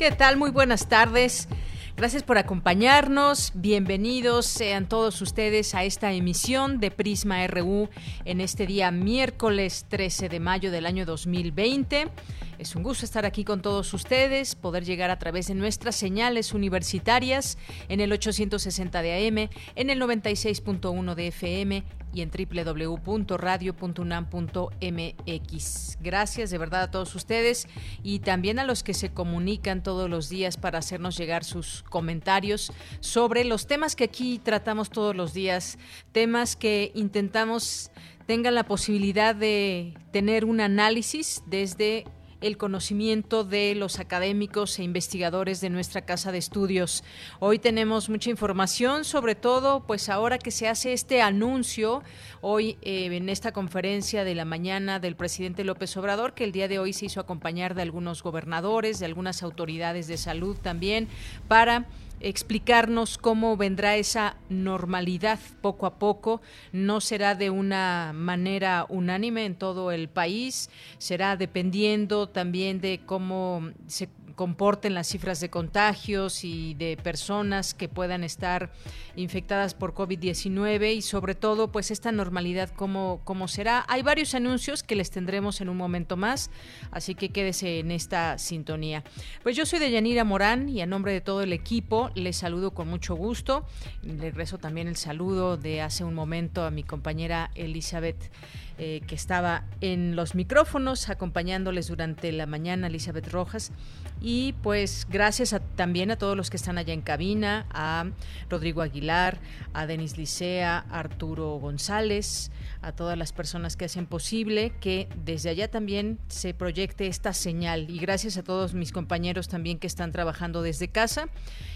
¿Qué tal? Muy buenas tardes. Gracias por acompañarnos. Bienvenidos sean todos ustedes a esta emisión de Prisma RU en este día miércoles 13 de mayo del año 2020. Es un gusto estar aquí con todos ustedes, poder llegar a través de nuestras señales universitarias en el 860 de AM, en el 96.1 de FM y en www.radio.unam.mx. Gracias de verdad a todos ustedes y también a los que se comunican todos los días para hacernos llegar sus comentarios sobre los temas que aquí tratamos todos los días, temas que intentamos tengan la posibilidad de tener un análisis desde el conocimiento de los académicos e investigadores de nuestra casa de estudios. Hoy tenemos mucha información, sobre todo, pues ahora que se hace este anuncio, hoy eh, en esta conferencia de la mañana del presidente López Obrador, que el día de hoy se hizo acompañar de algunos gobernadores, de algunas autoridades de salud también, para explicarnos cómo vendrá esa normalidad poco a poco. No será de una manera unánime en todo el país, será dependiendo también de cómo se comporten las cifras de contagios y de personas que puedan estar infectadas por COVID-19 y sobre todo pues esta normalidad cómo, cómo será. Hay varios anuncios que les tendremos en un momento más, así que quédese en esta sintonía. Pues yo soy de Yanira Morán y a nombre de todo el equipo les saludo con mucho gusto. Le regreso también el saludo de hace un momento a mi compañera Elizabeth. Eh, que estaba en los micrófonos acompañándoles durante la mañana, Elizabeth Rojas. Y pues gracias también a todos los que están allá en cabina, a Rodrigo Aguilar, a Denis Licea, Arturo González, a todas las personas que hacen posible que desde allá también se proyecte esta señal. Y gracias a todos mis compañeros también que están trabajando desde casa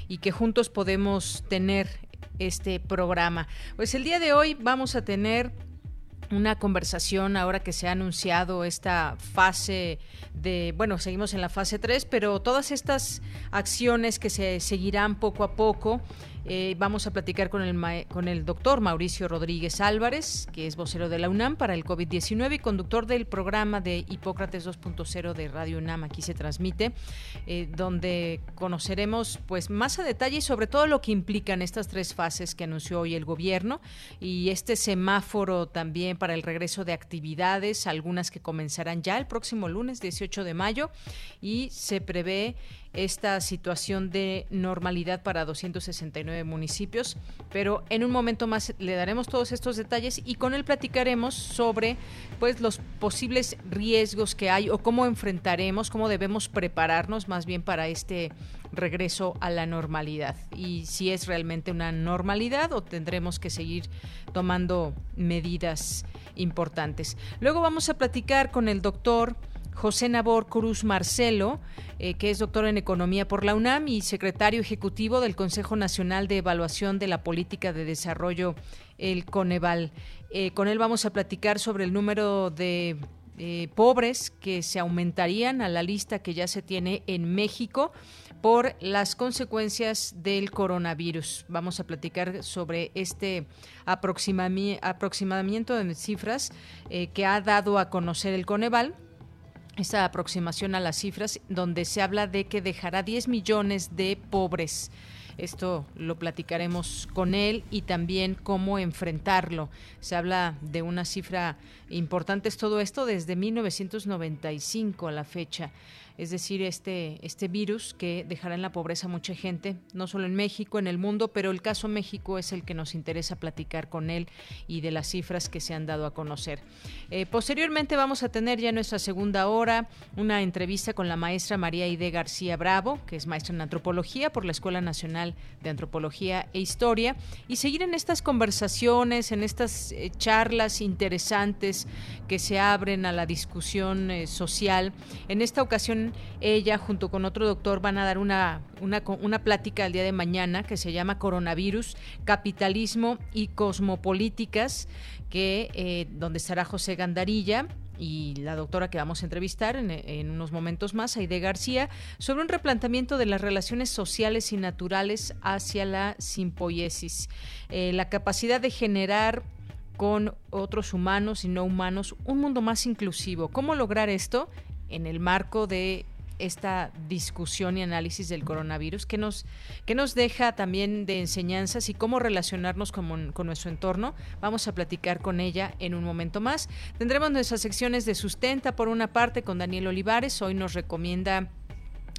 y que juntos podemos tener este programa. Pues el día de hoy vamos a tener una conversación ahora que se ha anunciado esta fase de, bueno, seguimos en la fase 3, pero todas estas acciones que se seguirán poco a poco eh, vamos a platicar con el, con el doctor Mauricio Rodríguez Álvarez, que es vocero de la UNAM para el COVID-19 y conductor del programa de Hipócrates 2.0 de Radio UNAM. Aquí se transmite, eh, donde conoceremos pues más a detalle sobre todo lo que implican estas tres fases que anunció hoy el gobierno y este semáforo también para el regreso de actividades, algunas que comenzarán ya el próximo lunes 18 de mayo y se prevé esta situación de normalidad para 269 municipios, pero en un momento más le daremos todos estos detalles y con él platicaremos sobre pues los posibles riesgos que hay o cómo enfrentaremos, cómo debemos prepararnos más bien para este regreso a la normalidad y si es realmente una normalidad o tendremos que seguir tomando medidas importantes. Luego vamos a platicar con el doctor José Nabor Cruz Marcelo, eh, que es doctor en Economía por la UNAM y secretario ejecutivo del Consejo Nacional de Evaluación de la Política de Desarrollo, el Coneval. Eh, con él vamos a platicar sobre el número de eh, pobres que se aumentarían a la lista que ya se tiene en México por las consecuencias del coronavirus. Vamos a platicar sobre este aproximamiento de cifras que ha dado a conocer el Coneval esta aproximación a las cifras, donde se habla de que dejará 10 millones de pobres. Esto lo platicaremos con él y también cómo enfrentarlo. Se habla de una cifra importante, es todo esto desde 1995 a la fecha. Es decir, este, este virus que dejará en la pobreza a mucha gente, no solo en México, en el mundo, pero el caso México es el que nos interesa platicar con él y de las cifras que se han dado a conocer. Eh, posteriormente vamos a tener ya en nuestra segunda hora una entrevista con la maestra María Ide García Bravo, que es maestra en antropología por la Escuela Nacional de Antropología e Historia, y seguir en estas conversaciones, en estas eh, charlas interesantes que se abren a la discusión eh, social. En esta ocasión, ella junto con otro doctor van a dar una, una, plática el día de mañana que se llama Coronavirus, Capitalismo y Cosmopolíticas, que, eh, donde estará José Gandarilla y la doctora que vamos a entrevistar en, unos momentos más, Aide García, sobre un replanteamiento de las relaciones sociales y naturales hacia la simpoiesis. Eh, la capacidad de generar con otros humanos y no humanos un mundo más inclusivo. ¿Cómo lograr esto en el marco de esta discusión y análisis del coronavirus, que nos, nos deja también de enseñanzas y cómo relacionarnos con, con, nuestro entorno. Vamos a platicar con ella en un momento más. Tendremos nuestras secciones de sustenta por una parte con Daniel Olivares. Hoy nos recomienda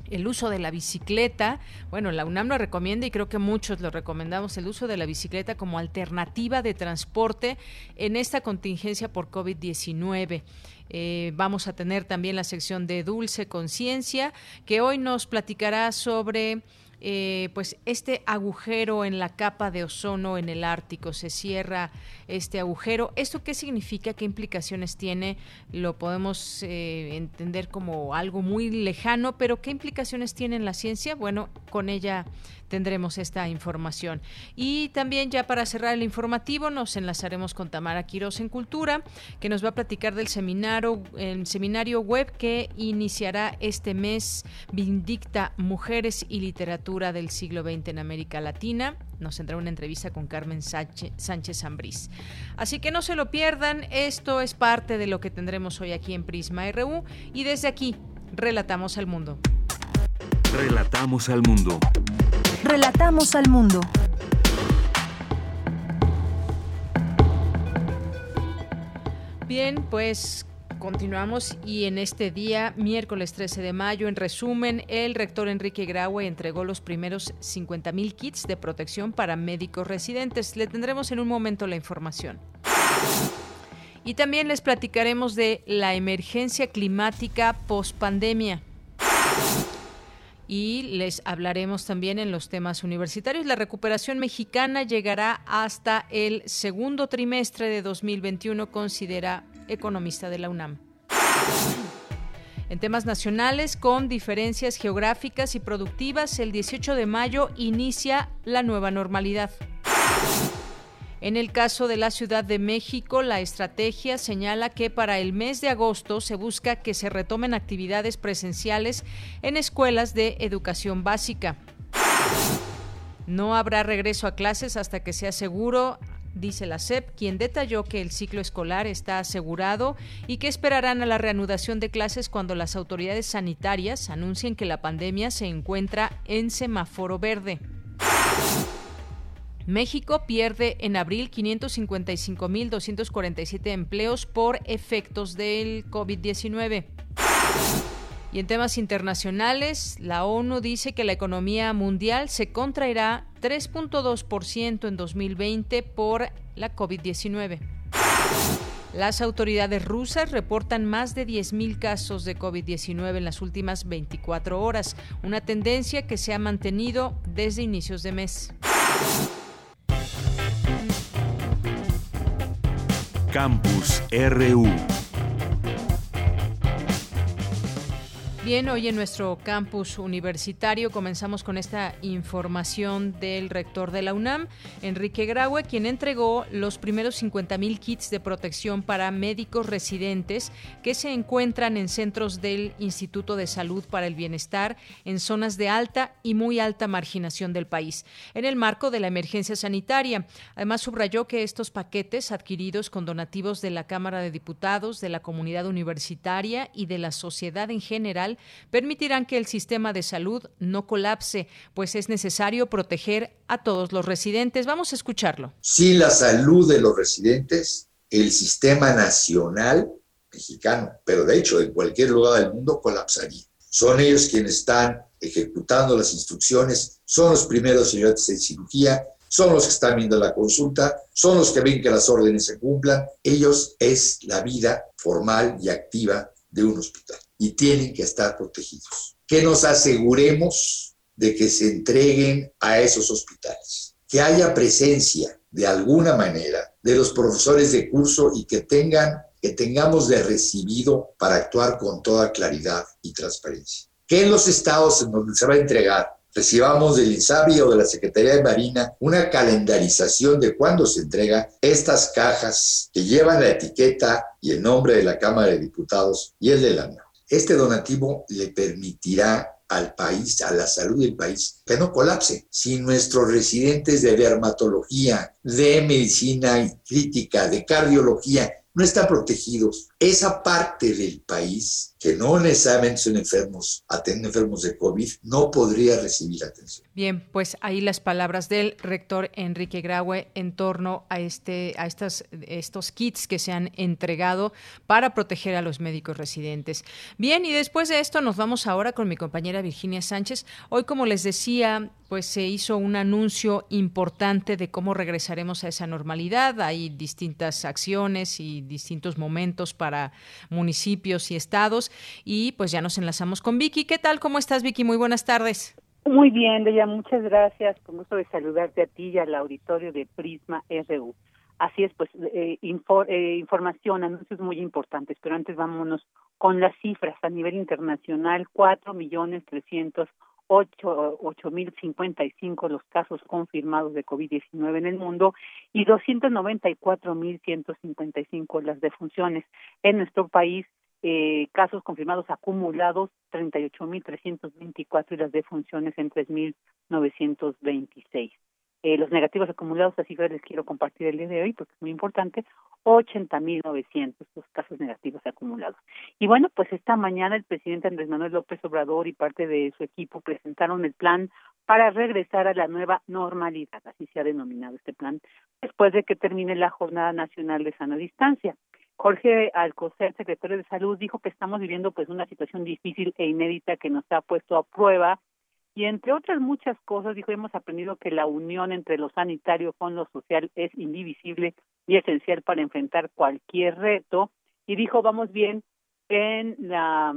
el uso de la bicicleta. Bueno, la UNAM lo recomienda y creo que muchos lo recomendamos, el uso de la bicicleta como alternativa de transporte en esta contingencia por COVID-19. Eh, vamos a tener también la sección de Dulce Conciencia, que hoy nos platicará sobre eh, pues este agujero en la capa de ozono en el Ártico, se cierra este agujero. ¿Esto qué significa? ¿Qué implicaciones tiene? Lo podemos eh, entender como algo muy lejano, pero ¿qué implicaciones tiene en la ciencia? Bueno, con ella tendremos esta información. Y también ya para cerrar el informativo nos enlazaremos con Tamara Quiroz en Cultura, que nos va a platicar del seminario, el seminario web que iniciará este mes Vindicta Mujeres y Literatura del siglo XX en América Latina. Nos tendrá una entrevista con Carmen Sánchez Ambrís. Así que no se lo pierdan, esto es parte de lo que tendremos hoy aquí en Prisma RU y desde aquí relatamos al mundo. Relatamos al mundo. Relatamos al mundo. Bien, pues continuamos y en este día, miércoles 13 de mayo, en resumen, el rector Enrique Graue entregó los primeros 50 mil kits de protección para médicos residentes. Le tendremos en un momento la información. Y también les platicaremos de la emergencia climática post pandemia y les hablaremos también en los temas universitarios. La recuperación mexicana llegará hasta el segundo trimestre de 2021, considera economista de la UNAM. En temas nacionales, con diferencias geográficas y productivas, el 18 de mayo inicia la nueva normalidad. En el caso de la Ciudad de México, la estrategia señala que para el mes de agosto se busca que se retomen actividades presenciales en escuelas de educación básica. No habrá regreso a clases hasta que sea seguro dice la SEP, quien detalló que el ciclo escolar está asegurado y que esperarán a la reanudación de clases cuando las autoridades sanitarias anuncien que la pandemia se encuentra en semáforo verde. México pierde en abril 555.247 empleos por efectos del COVID-19. Y en temas internacionales, la ONU dice que la economía mundial se contraerá 3.2% en 2020 por la COVID-19. Las autoridades rusas reportan más de 10.000 casos de COVID-19 en las últimas 24 horas, una tendencia que se ha mantenido desde inicios de mes. Campus RU. Bien, hoy en nuestro campus universitario comenzamos con esta información del rector de la UNAM, Enrique Graue, quien entregó los primeros 50 mil kits de protección para médicos residentes que se encuentran en centros del Instituto de Salud para el Bienestar en zonas de alta y muy alta marginación del país, en el marco de la emergencia sanitaria. Además, subrayó que estos paquetes adquiridos con donativos de la Cámara de Diputados, de la comunidad universitaria y de la sociedad en general permitirán que el sistema de salud no colapse, pues es necesario proteger a todos los residentes. Vamos a escucharlo. Sin la salud de los residentes, el sistema nacional mexicano, pero de hecho en cualquier lugar del mundo colapsaría. son ellos quienes están ejecutando las instrucciones, son los primeros señores de cirugía, son los que están viendo la consulta, son los que ven que las órdenes se cumplan. Ellos es la vida formal y activa de un hospital y tienen que estar protegidos. Que nos aseguremos de que se entreguen a esos hospitales, que haya presencia de alguna manera de los profesores de curso y que tengan que tengamos de recibido para actuar con toda claridad y transparencia. Que en los estados en donde se va a entregar recibamos del INSABI o de la Secretaría de Marina una calendarización de cuándo se entrega estas cajas que llevan la etiqueta y el nombre de la Cámara de Diputados y el del año. Este donativo le permitirá al país, a la salud del país, que no colapse. Si nuestros residentes de dermatología, de medicina crítica, de cardiología, no están protegidos. Esa parte del país que no necesariamente son enfermos, atienden enfermos de COVID, no podría recibir atención. Bien, pues ahí las palabras del rector Enrique Graue en torno a este, a estas, estos kits que se han entregado para proteger a los médicos residentes. Bien, y después de esto nos vamos ahora con mi compañera Virginia Sánchez. Hoy, como les decía, pues se hizo un anuncio importante de cómo regresaremos a esa normalidad. Hay distintas acciones y distintos momentos para municipios y estados. Y pues ya nos enlazamos con Vicky. ¿Qué tal? ¿Cómo estás, Vicky? Muy buenas tardes. Muy bien, Deya, muchas gracias. Con gusto de saludarte a ti y al auditorio de Prisma RU. Así es, pues eh, eh, información, anuncios muy importantes, pero antes vámonos con las cifras a nivel internacional, cuatro millones trescientos ocho mil cincuenta y cinco los casos confirmados de COVID-19 en el mundo y doscientos noventa y cuatro mil ciento cincuenta y cinco las defunciones. En nuestro país, eh, casos confirmados acumulados treinta y las defunciones en tres mil novecientos veintiséis. Eh, los negativos acumulados, así que les quiero compartir el día de hoy porque es muy importante, 80.900 los casos negativos acumulados. Y bueno, pues esta mañana el presidente Andrés Manuel López Obrador y parte de su equipo presentaron el plan para regresar a la nueva normalidad, así se ha denominado este plan, después de que termine la Jornada Nacional de Sana Distancia. Jorge Alcocer, secretario de Salud, dijo que estamos viviendo pues una situación difícil e inédita que nos ha puesto a prueba y entre otras muchas cosas, dijo, hemos aprendido que la unión entre lo sanitario con lo social es indivisible y esencial para enfrentar cualquier reto. Y dijo, vamos bien en la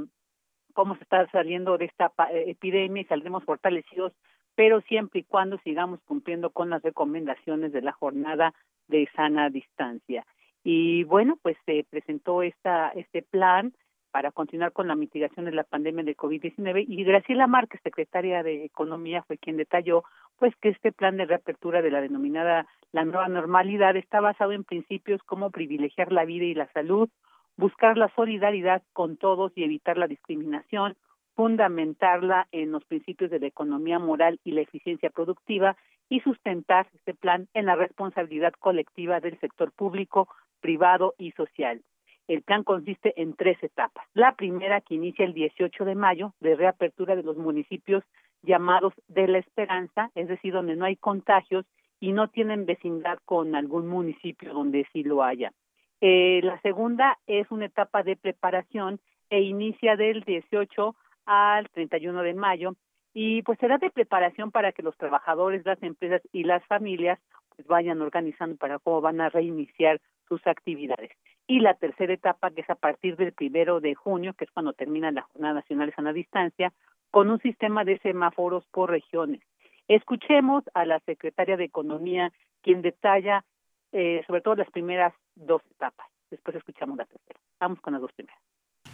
cómo se está saliendo de esta epidemia y saldremos fortalecidos, pero siempre y cuando sigamos cumpliendo con las recomendaciones de la jornada de sana distancia. Y bueno, pues se presentó esta este plan para continuar con la mitigación de la pandemia de COVID-19 y Graciela Márquez, secretaria de Economía, fue quien detalló pues que este plan de reapertura de la denominada la nueva normalidad está basado en principios como privilegiar la vida y la salud, buscar la solidaridad con todos y evitar la discriminación, fundamentarla en los principios de la economía moral y la eficiencia productiva y sustentar este plan en la responsabilidad colectiva del sector público, privado y social. El plan consiste en tres etapas. La primera, que inicia el 18 de mayo, de reapertura de los municipios llamados de la esperanza, es decir, donde no hay contagios y no tienen vecindad con algún municipio donde sí lo haya. Eh, la segunda es una etapa de preparación e inicia del 18 al 31 de mayo y pues será de preparación para que los trabajadores, las empresas y las familias pues vayan organizando para cómo van a reiniciar sus actividades y la tercera etapa, que es a partir del primero de junio, que es cuando termina la Jornada Nacional de Sana Distancia, con un sistema de semáforos por regiones. Escuchemos a la secretaria de Economía, quien detalla eh, sobre todo las primeras dos etapas. Después escuchamos la tercera. Vamos con las dos primeras.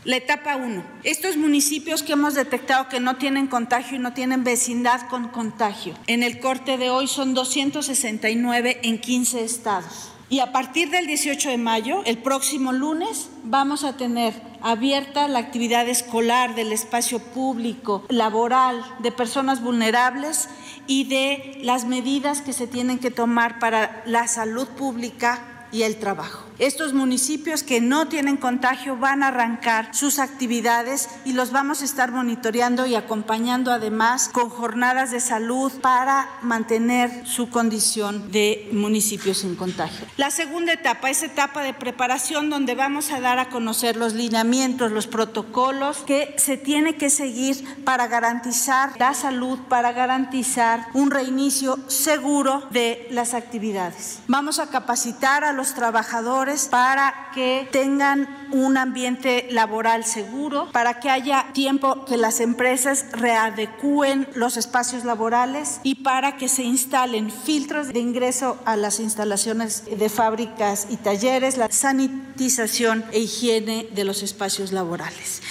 La etapa 1. Estos municipios que hemos detectado que no tienen contagio y no tienen vecindad con contagio. En el corte de hoy son 269 en 15 estados. Y a partir del 18 de mayo, el próximo lunes, vamos a tener abierta la actividad escolar del espacio público, laboral, de personas vulnerables y de las medidas que se tienen que tomar para la salud pública y el trabajo. Estos municipios que no tienen contagio van a arrancar sus actividades y los vamos a estar monitoreando y acompañando además con jornadas de salud para mantener su condición de municipios sin contagio. La segunda etapa es etapa de preparación donde vamos a dar a conocer los lineamientos, los protocolos que se tiene que seguir para garantizar la salud, para garantizar un reinicio seguro de las actividades. Vamos a capacitar a los trabajadores para que tengan un ambiente laboral seguro, para que haya tiempo que las empresas readecúen los espacios laborales y para que se instalen filtros de ingreso a las instalaciones de fábricas y talleres, la sanitización e higiene de los espacios laborales.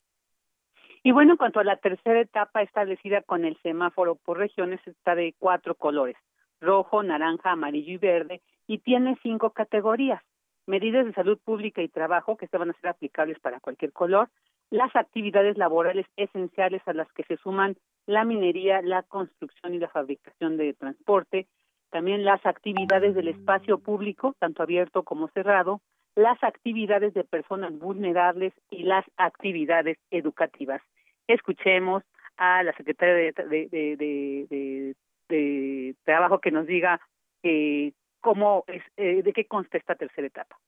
Y bueno, en cuanto a la tercera etapa establecida con el semáforo por regiones, está de cuatro colores, rojo, naranja, amarillo y verde, y tiene cinco categorías. Medidas de salud pública y trabajo que se van a ser aplicables para cualquier color, las actividades laborales esenciales a las que se suman la minería, la construcción y la fabricación de transporte, también las actividades del espacio público, tanto abierto como cerrado, las actividades de personas vulnerables y las actividades educativas. Escuchemos a la secretaria de, de, Trabajo que nos diga eh, cómo es, eh, de qué consta esta tercera etapa.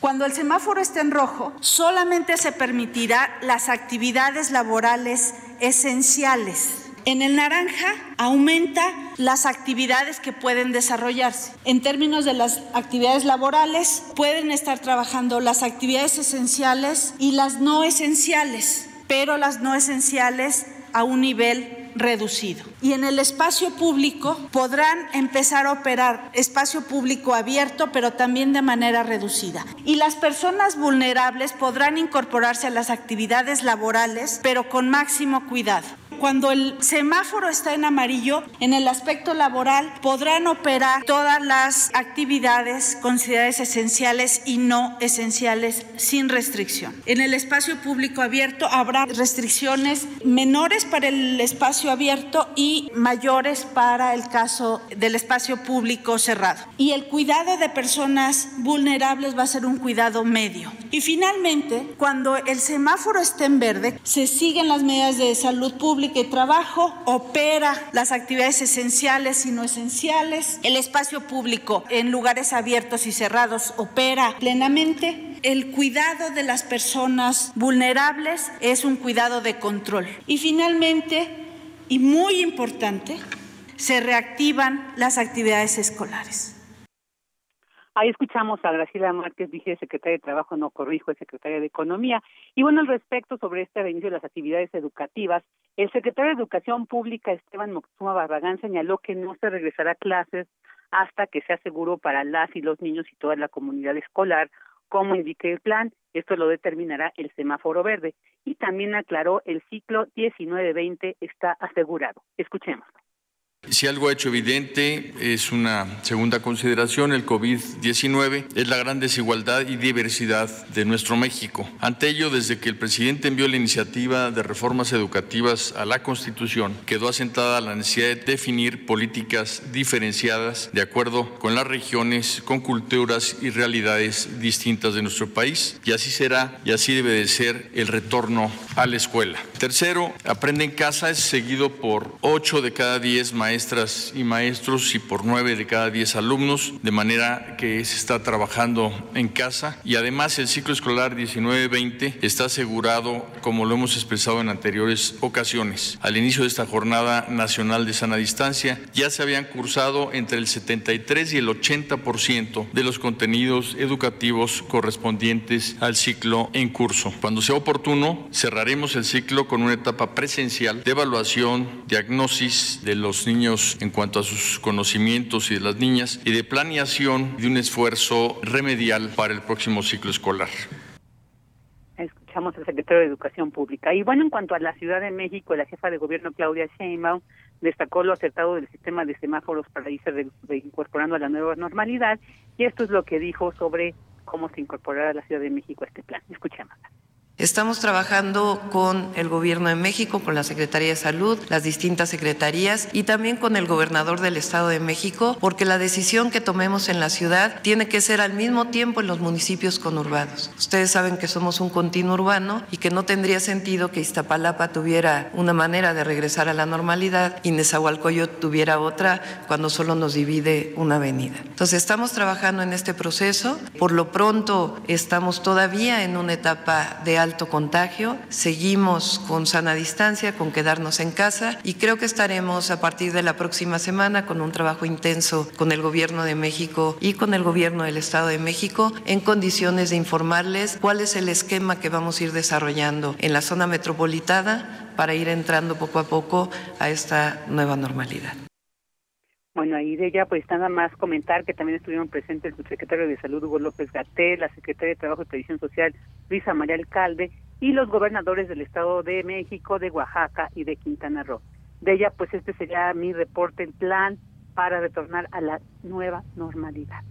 Cuando el semáforo esté en rojo, solamente se permitirá las actividades laborales esenciales en el naranja aumenta las actividades que pueden desarrollarse. En términos de las actividades laborales, pueden estar trabajando las actividades esenciales y las no esenciales, pero las no esenciales a un nivel reducido. Y en el espacio público podrán empezar a operar espacio público abierto, pero también de manera reducida. Y las personas vulnerables podrán incorporarse a las actividades laborales, pero con máximo cuidado. Cuando el semáforo está en amarillo, en el aspecto laboral podrán operar todas las actividades consideradas esenciales y no esenciales sin restricción. En el espacio público abierto habrá restricciones menores para el espacio abierto y mayores para el caso del espacio público cerrado. Y el cuidado de personas vulnerables va a ser un cuidado medio. Y finalmente, cuando el semáforo esté en verde, se siguen las medidas de salud pública que trabajo opera las actividades esenciales y no esenciales. El espacio público en lugares abiertos y cerrados opera plenamente. El cuidado de las personas vulnerables es un cuidado de control. Y finalmente, y muy importante, se reactivan las actividades escolares. Ahí escuchamos a Graciela Márquez, secretaria de Trabajo, no corrijo, es secretaria de Economía. Y bueno, al respecto sobre este reinicio de las actividades educativas, el secretario de Educación Pública, Esteban Moctezuma Barragán, señaló que no se regresará a clases hasta que sea seguro para las y los niños y toda la comunidad escolar, como indique el plan. Esto lo determinará el semáforo verde. Y también aclaró el ciclo 19-20 está asegurado. Escuchemos. Si algo ha hecho evidente es una segunda consideración, el COVID-19, es la gran desigualdad y diversidad de nuestro México. Ante ello, desde que el presidente envió la iniciativa de reformas educativas a la Constitución, quedó asentada la necesidad de definir políticas diferenciadas de acuerdo con las regiones, con culturas y realidades distintas de nuestro país. Y así será y así debe de ser el retorno a la escuela. Tercero, Aprende en casa es seguido por 8 de cada 10 maestros maestras y maestros y por nueve de cada diez alumnos, de manera que se está trabajando en casa y además el ciclo escolar 19-20 está asegurado, como lo hemos expresado en anteriores ocasiones. Al inicio de esta jornada nacional de sana distancia ya se habían cursado entre el 73 y el 80% de los contenidos educativos correspondientes al ciclo en curso. Cuando sea oportuno, cerraremos el ciclo con una etapa presencial de evaluación, diagnosis de los niños en cuanto a sus conocimientos y de las niñas y de planeación de un esfuerzo remedial para el próximo ciclo escolar. Escuchamos al secretario de Educación Pública. Y bueno, en cuanto a la Ciudad de México, la jefa de gobierno Claudia Sheinbaum destacó lo acertado del sistema de semáforos para irse incorporando a la nueva normalidad y esto es lo que dijo sobre cómo se incorporará la Ciudad de México a este plan. Escuchemos. Estamos trabajando con el Gobierno de México, con la Secretaría de Salud, las distintas secretarías y también con el gobernador del Estado de México, porque la decisión que tomemos en la ciudad tiene que ser al mismo tiempo en los municipios conurbados. Ustedes saben que somos un continuo urbano y que no tendría sentido que Iztapalapa tuviera una manera de regresar a la normalidad y Nezahualcóyotl tuviera otra cuando solo nos divide una avenida. Entonces estamos trabajando en este proceso. Por lo pronto estamos todavía en una etapa de alto contagio. Seguimos con sana distancia, con quedarnos en casa y creo que estaremos a partir de la próxima semana con un trabajo intenso con el Gobierno de México y con el Gobierno del Estado de México en condiciones de informarles cuál es el esquema que vamos a ir desarrollando en la zona metropolitana para ir entrando poco a poco a esta nueva normalidad. Bueno, ahí de ella, pues nada más comentar que también estuvieron presentes el subsecretario de Salud, Hugo López Gatel, la secretaria de Trabajo y Previsión Social, Luisa María Alcalde, y los gobernadores del Estado de México, de Oaxaca y de Quintana Roo. De ella, pues este sería mi reporte, el plan para retornar a la nueva normalidad.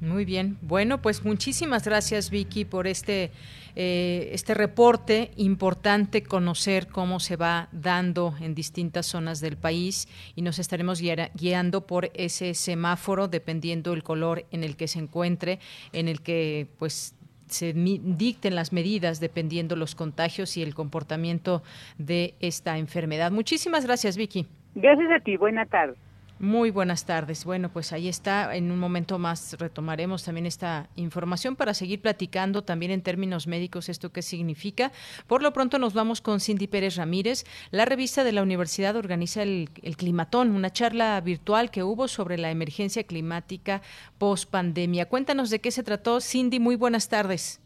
Muy bien. Bueno, pues muchísimas gracias, Vicky, por este, eh, este reporte. Importante conocer cómo se va dando en distintas zonas del país y nos estaremos guiando por ese semáforo dependiendo el color en el que se encuentre, en el que pues se dicten las medidas dependiendo los contagios y el comportamiento de esta enfermedad. Muchísimas gracias, Vicky. Gracias a ti. Buena tarde. Muy buenas tardes. Bueno, pues ahí está. En un momento más retomaremos también esta información para seguir platicando también en términos médicos esto qué significa. Por lo pronto nos vamos con Cindy Pérez Ramírez. La revista de la universidad organiza el, el Climatón, una charla virtual que hubo sobre la emergencia climática post pandemia. Cuéntanos de qué se trató. Cindy, muy buenas tardes.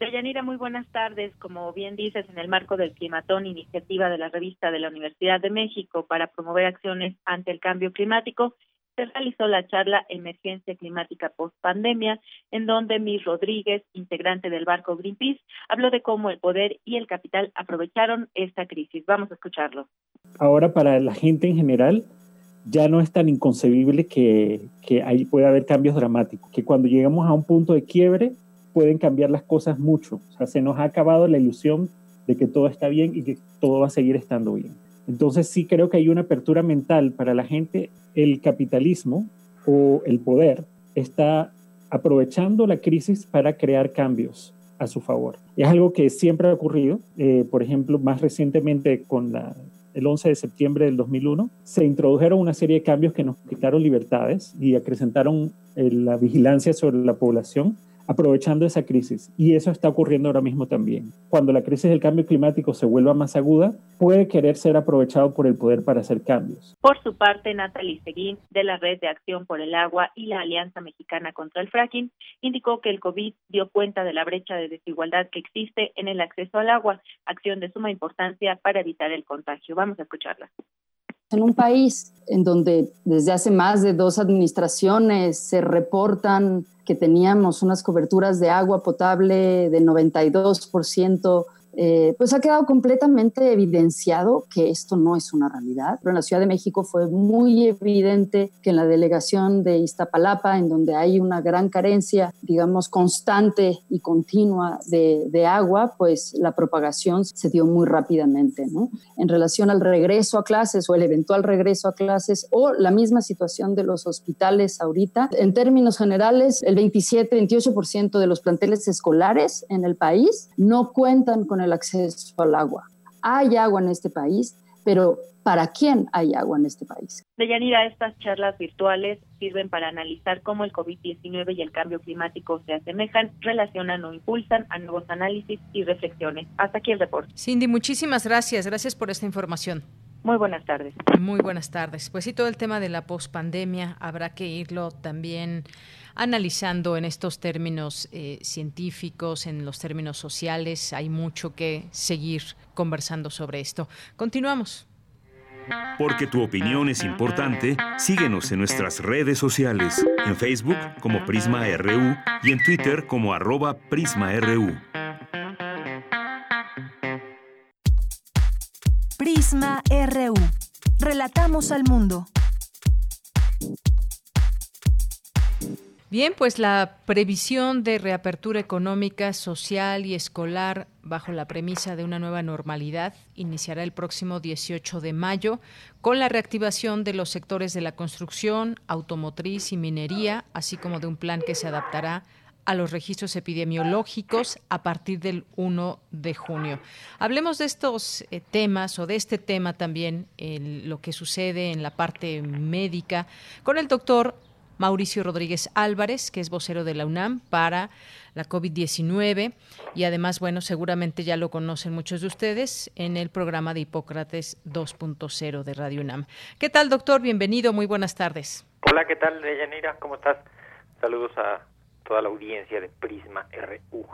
Deyanira, muy buenas tardes. Como bien dices, en el marco del Climatón, iniciativa de la revista de la Universidad de México para promover acciones ante el cambio climático, se realizó la charla Emergencia Climática Post Pandemia, en donde Miss Rodríguez, integrante del barco Greenpeace, habló de cómo el poder y el capital aprovecharon esta crisis. Vamos a escucharlo. Ahora, para la gente en general, ya no es tan inconcebible que, que ahí pueda haber cambios dramáticos, que cuando llegamos a un punto de quiebre, pueden cambiar las cosas mucho. O sea, se nos ha acabado la ilusión de que todo está bien y que todo va a seguir estando bien. Entonces sí creo que hay una apertura mental para la gente. El capitalismo o el poder está aprovechando la crisis para crear cambios a su favor. Es algo que siempre ha ocurrido. Eh, por ejemplo, más recientemente con el 11 de septiembre del 2001, se introdujeron una serie de cambios que nos quitaron libertades y acrecentaron eh, la vigilancia sobre la población aprovechando esa crisis. Y eso está ocurriendo ahora mismo también. Cuando la crisis del cambio climático se vuelva más aguda, puede querer ser aprovechado por el poder para hacer cambios. Por su parte, Natalie Seguín, de la Red de Acción por el Agua y la Alianza Mexicana contra el Fracking, indicó que el COVID dio cuenta de la brecha de desigualdad que existe en el acceso al agua, acción de suma importancia para evitar el contagio. Vamos a escucharla. En un país en donde desde hace más de dos administraciones se reportan que teníamos unas coberturas de agua potable de 92%, eh, pues ha quedado completamente evidenciado que esto no es una realidad. Pero en la Ciudad de México fue muy evidente que en la delegación de Iztapalapa, en donde hay una gran carencia, digamos, constante y continua de, de agua, pues la propagación se dio muy rápidamente. ¿no? En relación al regreso a clases o el eventual regreso a clases o la misma situación de los hospitales ahorita, en términos generales, el 27-28% de los planteles escolares en el país no cuentan con el acceso al agua. Hay agua en este país, pero ¿para quién hay agua en este país? Deyanira, estas charlas virtuales sirven para analizar cómo el COVID-19 y el cambio climático se asemejan, relacionan o impulsan a nuevos análisis y reflexiones. Hasta aquí el reporte. Cindy, muchísimas gracias. Gracias por esta información. Muy buenas tardes. Muy buenas tardes. Pues sí, todo el tema de la pospandemia habrá que irlo también analizando en estos términos eh, científicos, en los términos sociales. Hay mucho que seguir conversando sobre esto. Continuamos. Porque tu opinión es importante, síguenos en nuestras redes sociales, en Facebook como Prisma RU y en Twitter como arroba PrismaRU. Prisma RU. Relatamos al mundo. Bien, pues la previsión de reapertura económica, social y escolar bajo la premisa de una nueva normalidad iniciará el próximo 18 de mayo con la reactivación de los sectores de la construcción, automotriz y minería, así como de un plan que se adaptará a los registros epidemiológicos a partir del 1 de junio. Hablemos de estos eh, temas o de este tema también, lo que sucede en la parte médica, con el doctor Mauricio Rodríguez Álvarez, que es vocero de la UNAM para la COVID-19 y además, bueno, seguramente ya lo conocen muchos de ustedes en el programa de Hipócrates 2.0 de Radio UNAM. ¿Qué tal, doctor? Bienvenido, muy buenas tardes. Hola, ¿qué tal, Yanira? ¿Cómo estás? Saludos a toda la audiencia de Prisma RU.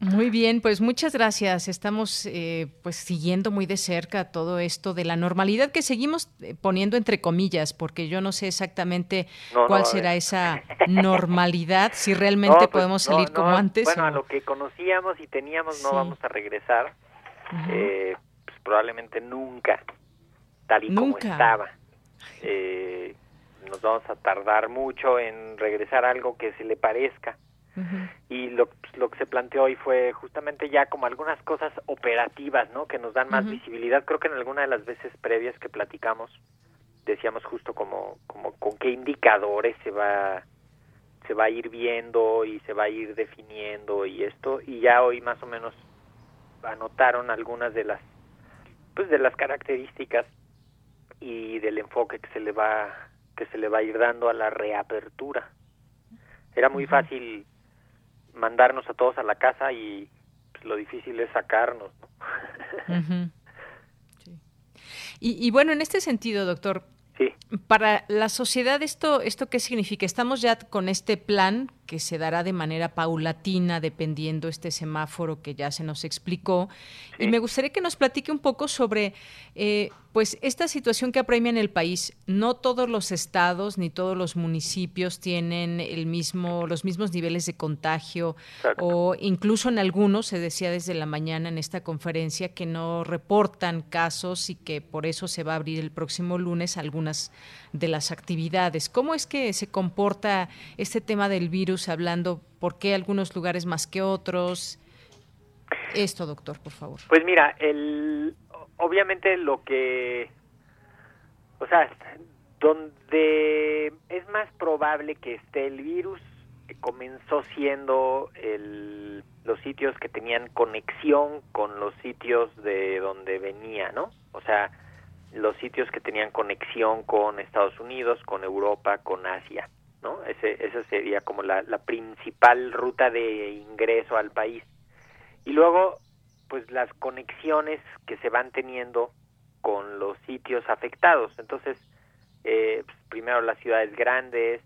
Muy bien, pues muchas gracias. Estamos eh, pues siguiendo muy de cerca todo esto de la normalidad que seguimos eh, poniendo entre comillas, porque yo no sé exactamente cuál será esa normalidad, si realmente pues, podemos salir como antes. Bueno, a lo que conocíamos y teníamos no vamos a regresar, eh, pues probablemente nunca, tal y como estaba. nos vamos a tardar mucho en regresar a algo que se le parezca y lo, lo que se planteó hoy fue justamente ya como algunas cosas operativas, ¿no? Que nos dan más visibilidad. Creo que en alguna de las veces previas que platicamos decíamos justo como, como con qué indicadores se va se va a ir viendo y se va a ir definiendo y esto y ya hoy más o menos anotaron algunas de las pues de las características y del enfoque que se le va que se le va a ir dando a la reapertura. Era muy fácil mandarnos a todos a la casa y pues, lo difícil es sacarnos. y, y, bueno, en este sentido, doctor, para la sociedad, ¿esto, ¿esto qué significa? Estamos ya con este plan que se dará de manera paulatina dependiendo este semáforo que ya se nos explicó. Y me gustaría que nos platique un poco sobre eh, pues esta situación que apremia en el país. No todos los estados ni todos los municipios tienen el mismo, los mismos niveles de contagio o incluso en algunos, se decía desde la mañana en esta conferencia, que no reportan casos y que por eso se va a abrir el próximo lunes algunas de las actividades. ¿Cómo es que se comporta este tema del virus, hablando por qué algunos lugares más que otros? Esto, doctor, por favor. Pues mira, el, obviamente lo que, o sea, donde es más probable que esté el virus, comenzó siendo el, los sitios que tenían conexión con los sitios de donde venía, ¿no? O sea, los sitios que tenían conexión con Estados Unidos, con Europa, con Asia, ¿no? Ese, esa sería como la, la principal ruta de ingreso al país. Y luego, pues las conexiones que se van teniendo con los sitios afectados. Entonces, eh, pues, primero las ciudades grandes,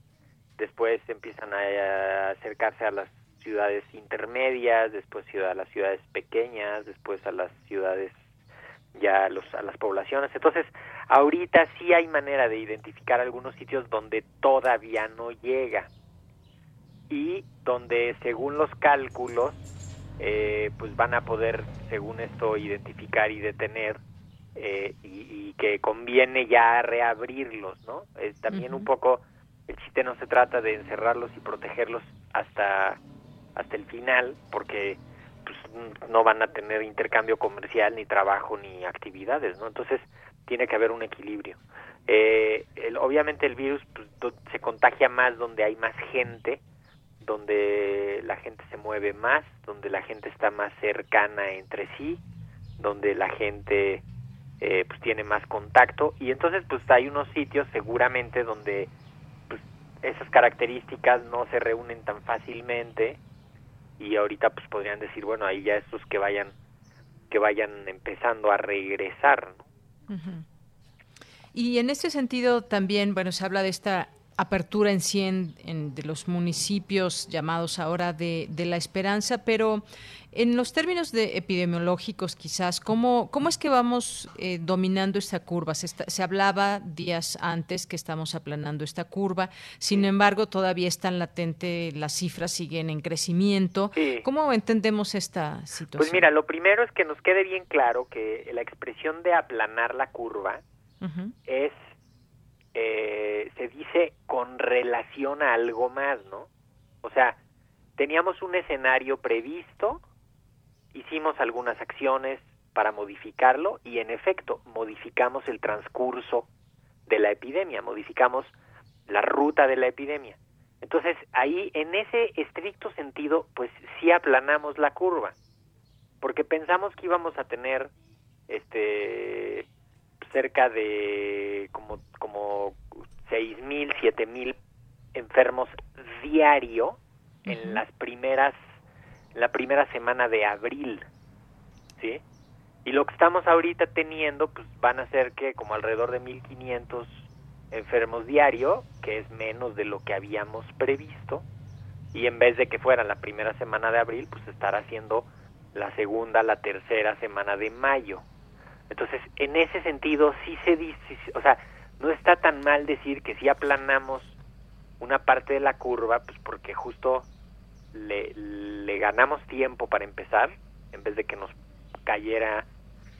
después empiezan a, acercarse a las ciudades intermedias, después a las ciudades pequeñas, después a las ciudades ya los, a las poblaciones. Entonces, ahorita sí hay manera de identificar algunos sitios donde todavía no llega y donde según los cálculos eh, pues van a poder según esto identificar y detener eh, y, que conviene ya reabrirlos no también un poco el chiste no se trata de encerrarlos y protegerlos hasta hasta el final porque no van a tener intercambio comercial, ni trabajo, ni actividades, ¿no? Entonces tiene que haber un equilibrio. Eh, el, obviamente el virus pues, se contagia más donde hay más gente, donde la gente se mueve más, donde la gente está más cercana entre sí, donde la gente eh, pues tiene más contacto y entonces pues hay unos sitios seguramente donde pues, esas características no se reúnen tan fácilmente y ahorita pues podrían decir bueno ahí ya estos que vayan que vayan empezando a regresar y en este sentido también bueno se habla de esta apertura en 100 en, de los municipios llamados ahora de, de, la esperanza, pero en los términos de epidemiológicos quizás, ¿cómo, cómo es que vamos eh, dominando esta curva? Se, se, hablaba días antes que estamos aplanando esta curva, sin embargo todavía están latente, las cifras siguen en crecimiento. ¿Cómo entendemos esta situación? Pues mira, lo primero es que nos quede bien claro que la expresión de aplanar la curva es eh, se dice con relación a algo más, ¿no? O sea, teníamos un escenario previsto, hicimos algunas acciones para modificarlo y en efecto modificamos el transcurso de la epidemia, modificamos la ruta de la epidemia. Entonces, ahí, en ese estricto sentido, pues sí aplanamos la curva, porque pensamos que íbamos a tener este cerca de como como seis mil siete mil enfermos diario en las primeras la primera semana de abril sí y lo que estamos ahorita teniendo pues van a ser que como alrededor de 1500 enfermos diario, que es menos de lo que habíamos previsto, y en vez de que fuera la primera semana de abril, pues estará haciendo la segunda, la tercera semana de mayo. Entonces, en ese sentido, sí se dice, o sea, no está tan mal decir que si aplanamos una parte de la curva, pues porque justo le, le ganamos tiempo para empezar, en vez de que nos cayera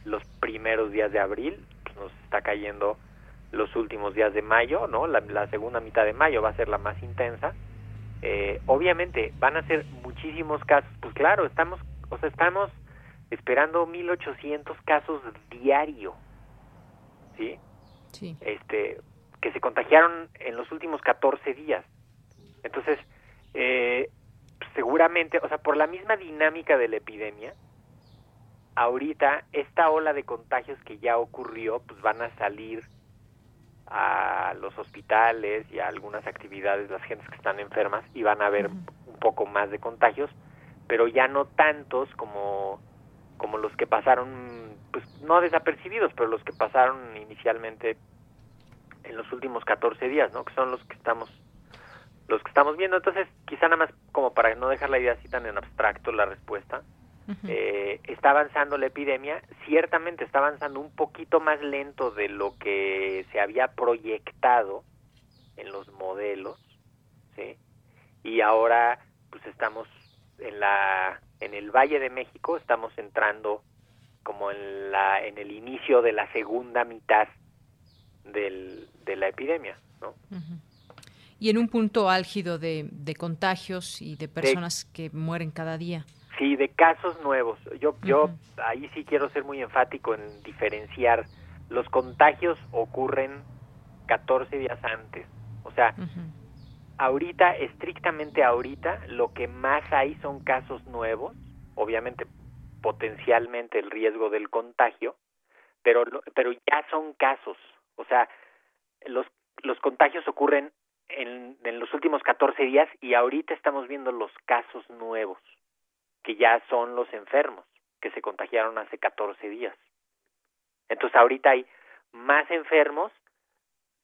los primeros días de abril, pues nos está cayendo los últimos días de mayo, ¿no? La, segunda mitad de mayo va a ser la más intensa. Eh, obviamente van a ser muchísimos casos, pues claro, estamos, o sea, estamos esperando 1800 casos diario, ¿sí? Sí. Este, que se contagiaron en los últimos 14 días. Entonces, eh, seguramente, o sea, por la misma dinámica de la epidemia, ahorita esta ola de contagios que ya ocurrió, pues van a salir a los hospitales y a algunas actividades, las gentes que están enfermas, y van a haber un poco más de contagios, pero ya no tantos como, como los que pasaron, pues no desapercibidos, pero los que pasaron inicialmente en los últimos 14 días, ¿no? Que son los que estamos los que estamos viendo. Entonces, quizá nada más como para no dejar la idea así tan en abstracto la respuesta, eh, está avanzando la epidemia, ciertamente está avanzando un poquito más lento de lo que se había proyectado en los modelos, ¿sí? Y ahora pues estamos en la en el Valle de México, estamos entrando como en la en el inicio de la segunda mitad del, de la epidemia, ¿no? Y en un punto álgido de, de contagios y de personas que mueren cada día. Sí, de casos nuevos. Yo, yo ahí sí quiero ser muy enfático en diferenciar. Los contagios ocurren 14 días antes. O sea, ahorita, estrictamente ahorita, lo que más hay son casos nuevos. Obviamente, potencialmente el riesgo del contagio, pero, pero ya son casos. O sea, los, los contagios ocurren en, en los últimos 14 días y ahorita estamos viendo los casos nuevos que ya son los enfermos que se contagiaron hace 14 días. Entonces ahorita hay más enfermos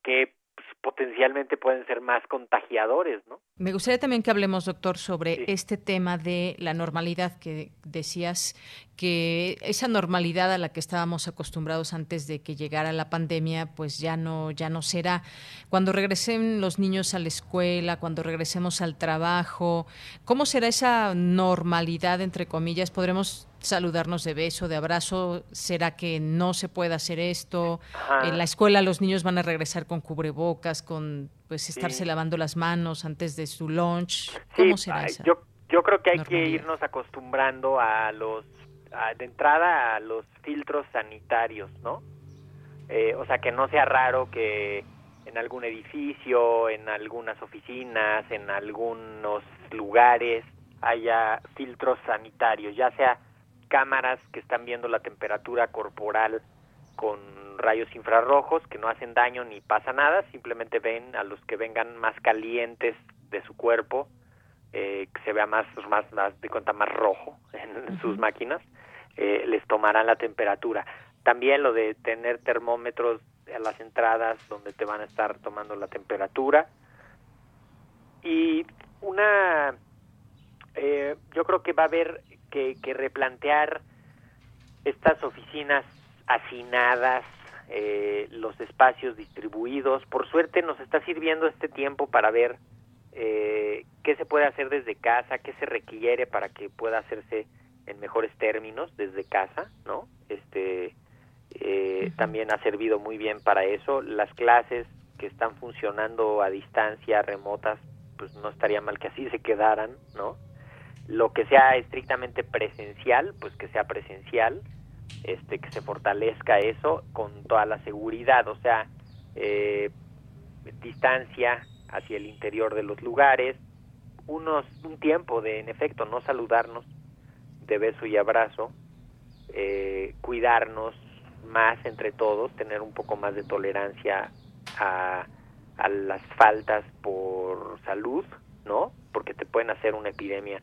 que potencialmente pueden ser más contagiadores, ¿no? Me gustaría también que hablemos, doctor, sobre este tema de la normalidad que decías que esa normalidad a la que estábamos acostumbrados antes de que llegara la pandemia, pues ya no ya no será. Cuando regresen los niños a la escuela, cuando regresemos al trabajo, ¿cómo será esa normalidad entre comillas? ¿Podremos saludarnos de beso, de abrazo? ¿Será que no se puede hacer esto? En la escuela los niños van a regresar con cubrebocas, con pues estarse lavando las manos antes de su lunch. ¿Cómo será eso? Yo, yo creo que hay que irnos acostumbrando a los de entrada a los filtros sanitarios, ¿no? Eh, o sea, que no sea raro que en algún edificio, en algunas oficinas, en algunos lugares haya filtros sanitarios, ya sea cámaras que están viendo la temperatura corporal con rayos infrarrojos que no hacen daño ni pasa nada, simplemente ven a los que vengan más calientes de su cuerpo, eh, que se vea más, más, más de cuenta más rojo en, sus máquinas, eh, les tomarán la temperatura. También lo de tener termómetros a las entradas donde te van a estar tomando la temperatura. Y una, eh, yo creo que va a haber que, replantear estas oficinas hacinadas, eh, los espacios distribuidos. Por suerte nos está sirviendo este tiempo para ver eh, qué se puede hacer desde casa, qué se requiere para que pueda hacerse en mejores términos desde casa, ¿no? Este eh, también ha servido muy bien para eso. Las clases que están funcionando a distancia, remotas, pues no estaría mal que así se quedaran, ¿no? Lo que sea estrictamente presencial, pues que sea presencial, este, que se fortalezca eso con toda la seguridad, o sea, eh, distancia hacia el interior de los lugares, unos un tiempo de en efecto no saludarnos de beso y abrazo, eh, cuidarnos más entre todos, tener un poco más de tolerancia a, a las faltas por salud, ¿no? Porque te pueden hacer una epidemia.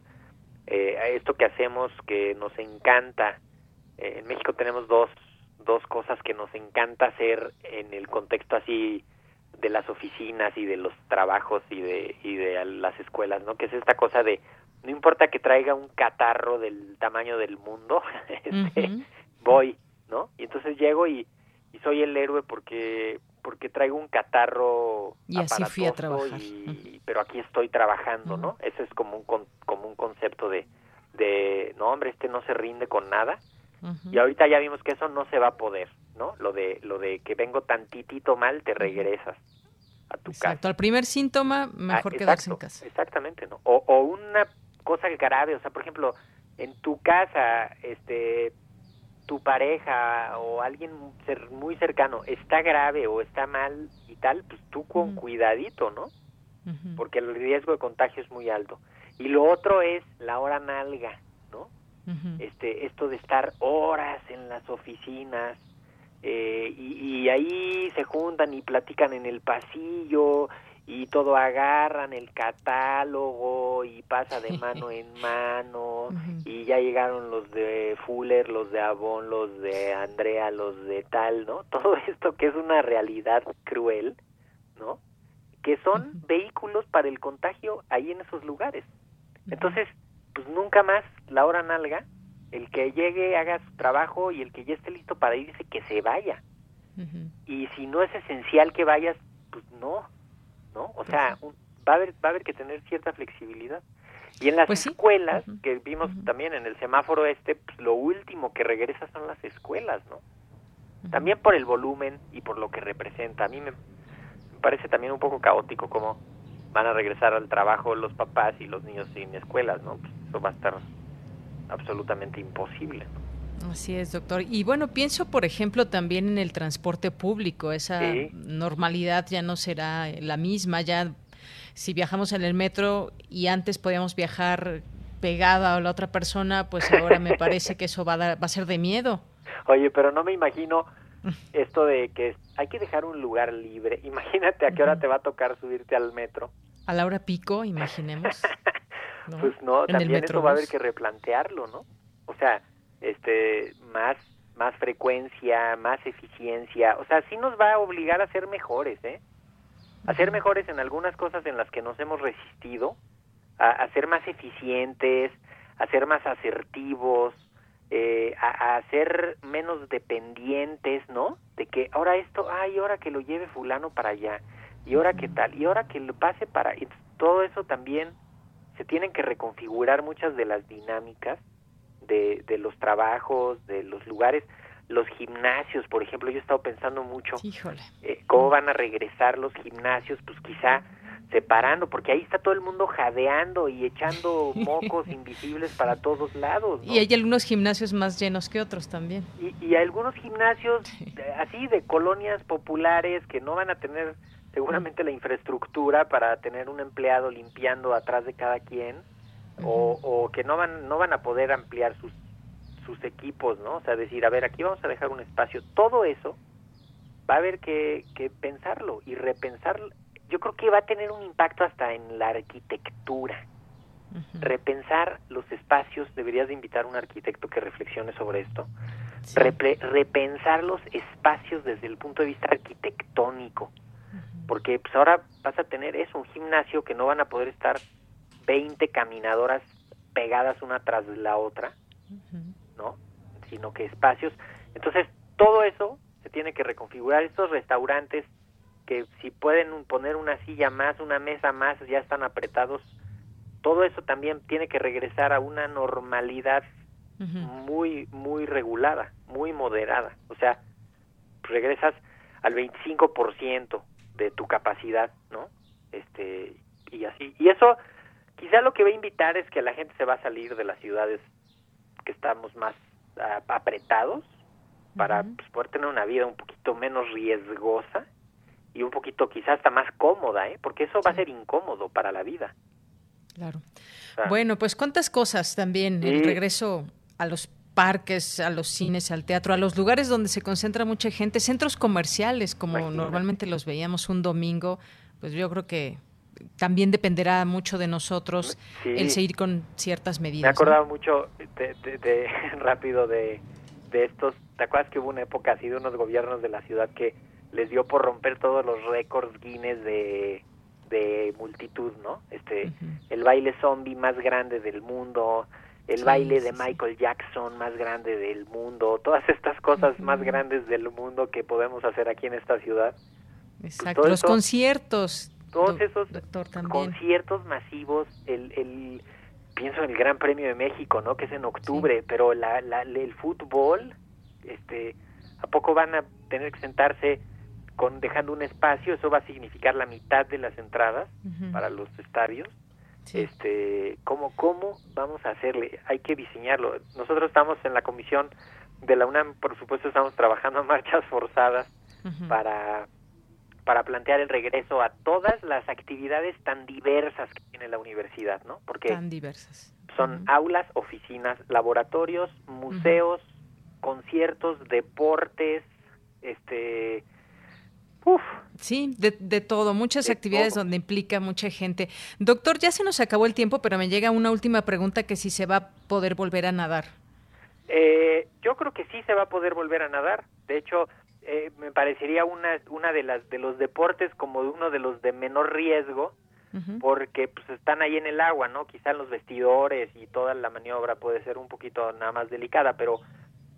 Eh, esto que hacemos que nos encanta, eh, en México tenemos dos, dos cosas que nos encanta hacer en el contexto así de las oficinas y de los trabajos y de, y de las escuelas, ¿no? Que es esta cosa de, no importa que traiga un catarro del tamaño del mundo, este, voy, ¿no? Y entonces llego y, y soy el héroe porque porque traigo un catarro y así fui a trabajar. Y, pero aquí estoy trabajando, ¿no? Ese es como un como un concepto de de no hombre este no se rinde con nada y ahorita ya vimos que eso no se va a poder, ¿no? Lo de lo de que vengo tantitito mal te regresas a tu exacto. casa. Al primer síntoma mejor ah, quedarse en casa. Exactamente, ¿no? O, o una cosa grave, o sea, por ejemplo, en tu casa, este tu pareja o alguien ser muy cercano está grave o está mal y tal, pues tú con cuidadito, ¿no? Porque el riesgo de contagio es muy alto. Y lo otro es la hora nalga, ¿no? Este, esto de estar horas en las oficinas eh, y, y ahí se juntan y platican en el pasillo y todo agarran el catálogo y pasa de mano en mano y ya llegaron los de Fuller, los de Avon, los de Andrea, los de tal, ¿no? Todo esto que es una realidad cruel, ¿no? Que son vehículos para el contagio ahí en esos lugares. Entonces, pues nunca más la hora nalga, el que llegue haga su trabajo y el que ya esté listo para irse que se vaya. Y si no es esencial que vayas, pues no, ¿no? O sea, va a haber va a haber que tener cierta flexibilidad. Y en las pues escuelas, que vimos también en el semáforo este, pues lo último que regresa son las escuelas, ¿no? También por el volumen y por lo que representa. A mí me, parece también un poco caótico cómo van a regresar al trabajo los papás y los niños sin escuelas, ¿no? Pues eso va a estar absolutamente imposible. ¿no? Así es, doctor. Y bueno, pienso, por ejemplo, también en el transporte público. Esa normalidad ya no será la misma. Ya si viajamos en el metro y antes podíamos viajar pegada a la otra persona, pues ahora me parece que eso va a, va a ser de miedo. Oye, pero no me imagino esto de que hay que dejar un lugar libre. Imagínate a qué hora te va a tocar subirte al metro. A la hora pico, imaginemos. Pues no, también eso va a haber que replantearlo, ¿no? O sea, este más más frecuencia, más eficiencia, o sea, sí nos va a obligar a ser mejores, ¿eh? A ser mejores en algunas cosas en las que nos hemos resistido, a, ser más eficientes, a ser más asertivos, eh, a, a, ser menos dependientes, ¿no? De que ahora esto, ay, ahora que lo lleve fulano para allá, y ahora que tal, y ahora que lo pase para... Y todo eso también se tienen que reconfigurar muchas de las dinámicas de, de los trabajos, de los lugares, los gimnasios, por ejemplo, yo he estado pensando mucho eh, cómo van a regresar los gimnasios, pues quizá separando, porque ahí está todo el mundo jadeando y echando mocos invisibles para todos lados. Y hay algunos gimnasios más llenos que otros también. Y, y algunos gimnasios así de colonias populares que no van a tener seguramente la infraestructura para tener un empleado limpiando atrás de cada quien o, que no van no van a poder ampliar sus sus equipos, ¿no? O sea, decir, a ver, aquí vamos a dejar un espacio. Todo eso va a haber que, que pensarlo y repensar. Yo creo que va a tener un impacto hasta en la arquitectura. Repensar los espacios, deberías de invitar a un arquitecto que reflexione sobre esto. repensar los espacios desde el punto de vista arquitectónico. Porque pues ahora vas a tener eso, un gimnasio que no van a poder estar 20 caminadoras pegadas una tras la otra, ¿no? Sino que espacios. Entonces, todo eso se tiene que reconfigurar. Estos restaurantes que si pueden poner una silla más, una mesa más, ya están apretados. Todo eso también tiene que regresar a una normalidad muy, muy regulada, muy moderada. O sea, regresas al 25% de tu capacidad, ¿no? Este, y así. Y eso quizá lo que va a invitar es que la gente se va a salir de las ciudades que estamos más ah, apretados para pues, poder tener una vida un poquito menos riesgosa y un poquito quizás hasta más cómoda, ¿eh? porque eso va a ser incómodo para la vida. Claro. bueno, pues cuántas cosas también, el regreso a los parques, a los cines, al teatro, a los lugares donde se concentra mucha gente, centros comerciales, como normalmente los veíamos un domingo, pues yo creo que también dependerá mucho de nosotros el seguir con ciertas medidas. Me he acordado mucho de, rápido de, de estos, ¿te acuerdas que hubo una época así de unos gobiernos de la ciudad que les dio por romper todos los récords Guinness de, de multitud, ¿no? Este, el baile zombie más grande del mundo, el baile de Michael Jackson más grande del mundo, todas estas cosas más grandes del mundo que podemos hacer aquí en esta ciudad. Pues Exacto, los conciertos. Todos esos conciertos masivos, el, el, pienso en el Gran Premio de México, ¿no? Que es en octubre, pero la, la, el fútbol, este, ¿a poco van a tener que sentarse con dejando un espacio? Eso va a significar la mitad de las entradas para los estadios. Este cómo cómo vamos a hacerle hay que diseñarlo. Nosotros estamos en la comisión de la UNAM por supuesto estamos trabajando en marchas forzadas para para plantear el regreso a todas las actividades tan diversas que tiene la universidad no porque tan diversas son aulas oficinas laboratorios museos conciertos deportes este Uf. Sí, de, todo, muchas actividades donde implica mucha gente. Doctor, ya se nos acabó el tiempo, pero me llega una última pregunta que si se va a poder volver a nadar. Eh, yo creo que sí se va a poder volver a nadar. De hecho, eh, me parecería una, una de las de los deportes como uno de los de menor riesgo, porque pues están ahí en el agua, ¿no? Quizá los vestidores y toda la maniobra puede ser un poquito nada más delicada, pero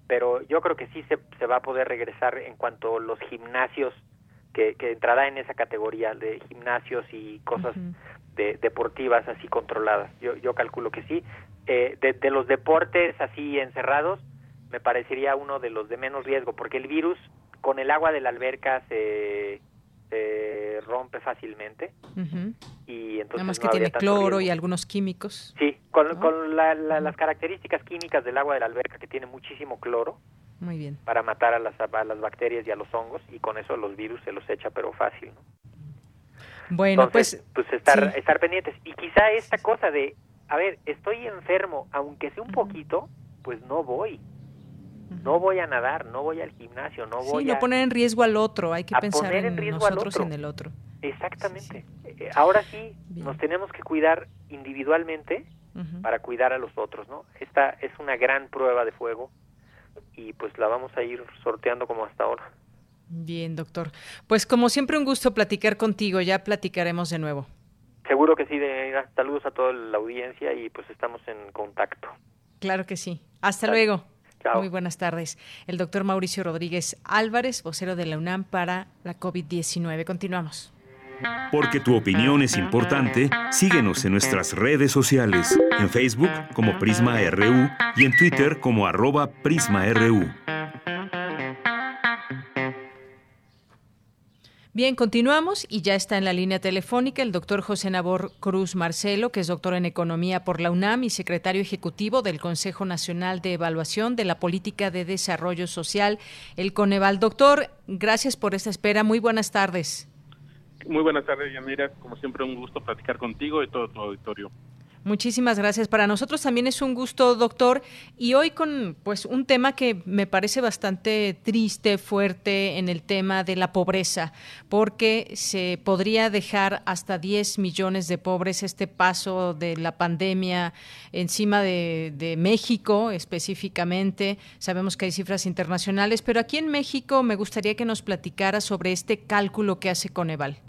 pero yo creo que sí se, se va a poder regresar en cuanto los gimnasios que, entrará en esa categoría de gimnasios y cosas de, deportivas así controladas. Yo, yo calculo que sí. Eh, de, los deportes así encerrados, me parecería uno de los de menos riesgo, porque el virus con el agua de la alberca se, se rompe fácilmente. y entonces Nada más que tiene cloro y algunos químicos. Sí, con, con las características químicas del agua de la alberca, que tiene muchísimo cloro, muy bien. Para matar a las, las bacterias y a los hongos y con eso los virus se los echa pero fácil. Bueno, pues... Pues estar, estar pendientes. Y quizá esta cosa de, a ver, estoy enfermo, aunque sea un poquito, pues no voy. No voy a nadar, no voy al gimnasio, no voy sí, a... no poner en riesgo al otro, hay que pensar en, nosotros y en el otro. Exactamente. Eh, ahora sí, nos tenemos que cuidar individualmente para cuidar a los otros, ¿no? Esta es una gran prueba de fuego y pues la vamos a ir sorteando como hasta ahora. Bien, doctor. Pues como siempre un gusto platicar contigo, ya platicaremos de nuevo. Seguro que sí, de, saludos a toda la audiencia y pues estamos en contacto. Claro que sí. Hasta luego. Muy buenas tardes. El doctor Mauricio Rodríguez Álvarez, vocero de la UNAM para la COVID-19. Continuamos. Porque tu opinión es importante, síguenos en nuestras redes sociales, en Facebook como Prisma RU y en Twitter como arroba PrismaRU. Bien, continuamos y ya está en la línea telefónica el doctor José Nabor Cruz Marcelo, que es doctor en Economía por la UNAM y secretario ejecutivo del Consejo Nacional de Evaluación de la Política de Desarrollo Social, el Coneval. Doctor, gracias por esta espera. Muy buenas tardes. Muy buenas tardes, Yanira. Como siempre, un gusto platicar contigo y todo tu auditorio. Muchísimas gracias. Para nosotros también es un gusto, doctor, y hoy con pues un tema que me parece bastante triste, fuerte en el tema de la pobreza, porque se podría dejar hasta 10 millones de pobres este paso de la pandemia encima de, de México específicamente. Sabemos que hay cifras internacionales, pero aquí en México me gustaría que nos platicara sobre este cálculo que hace Coneval.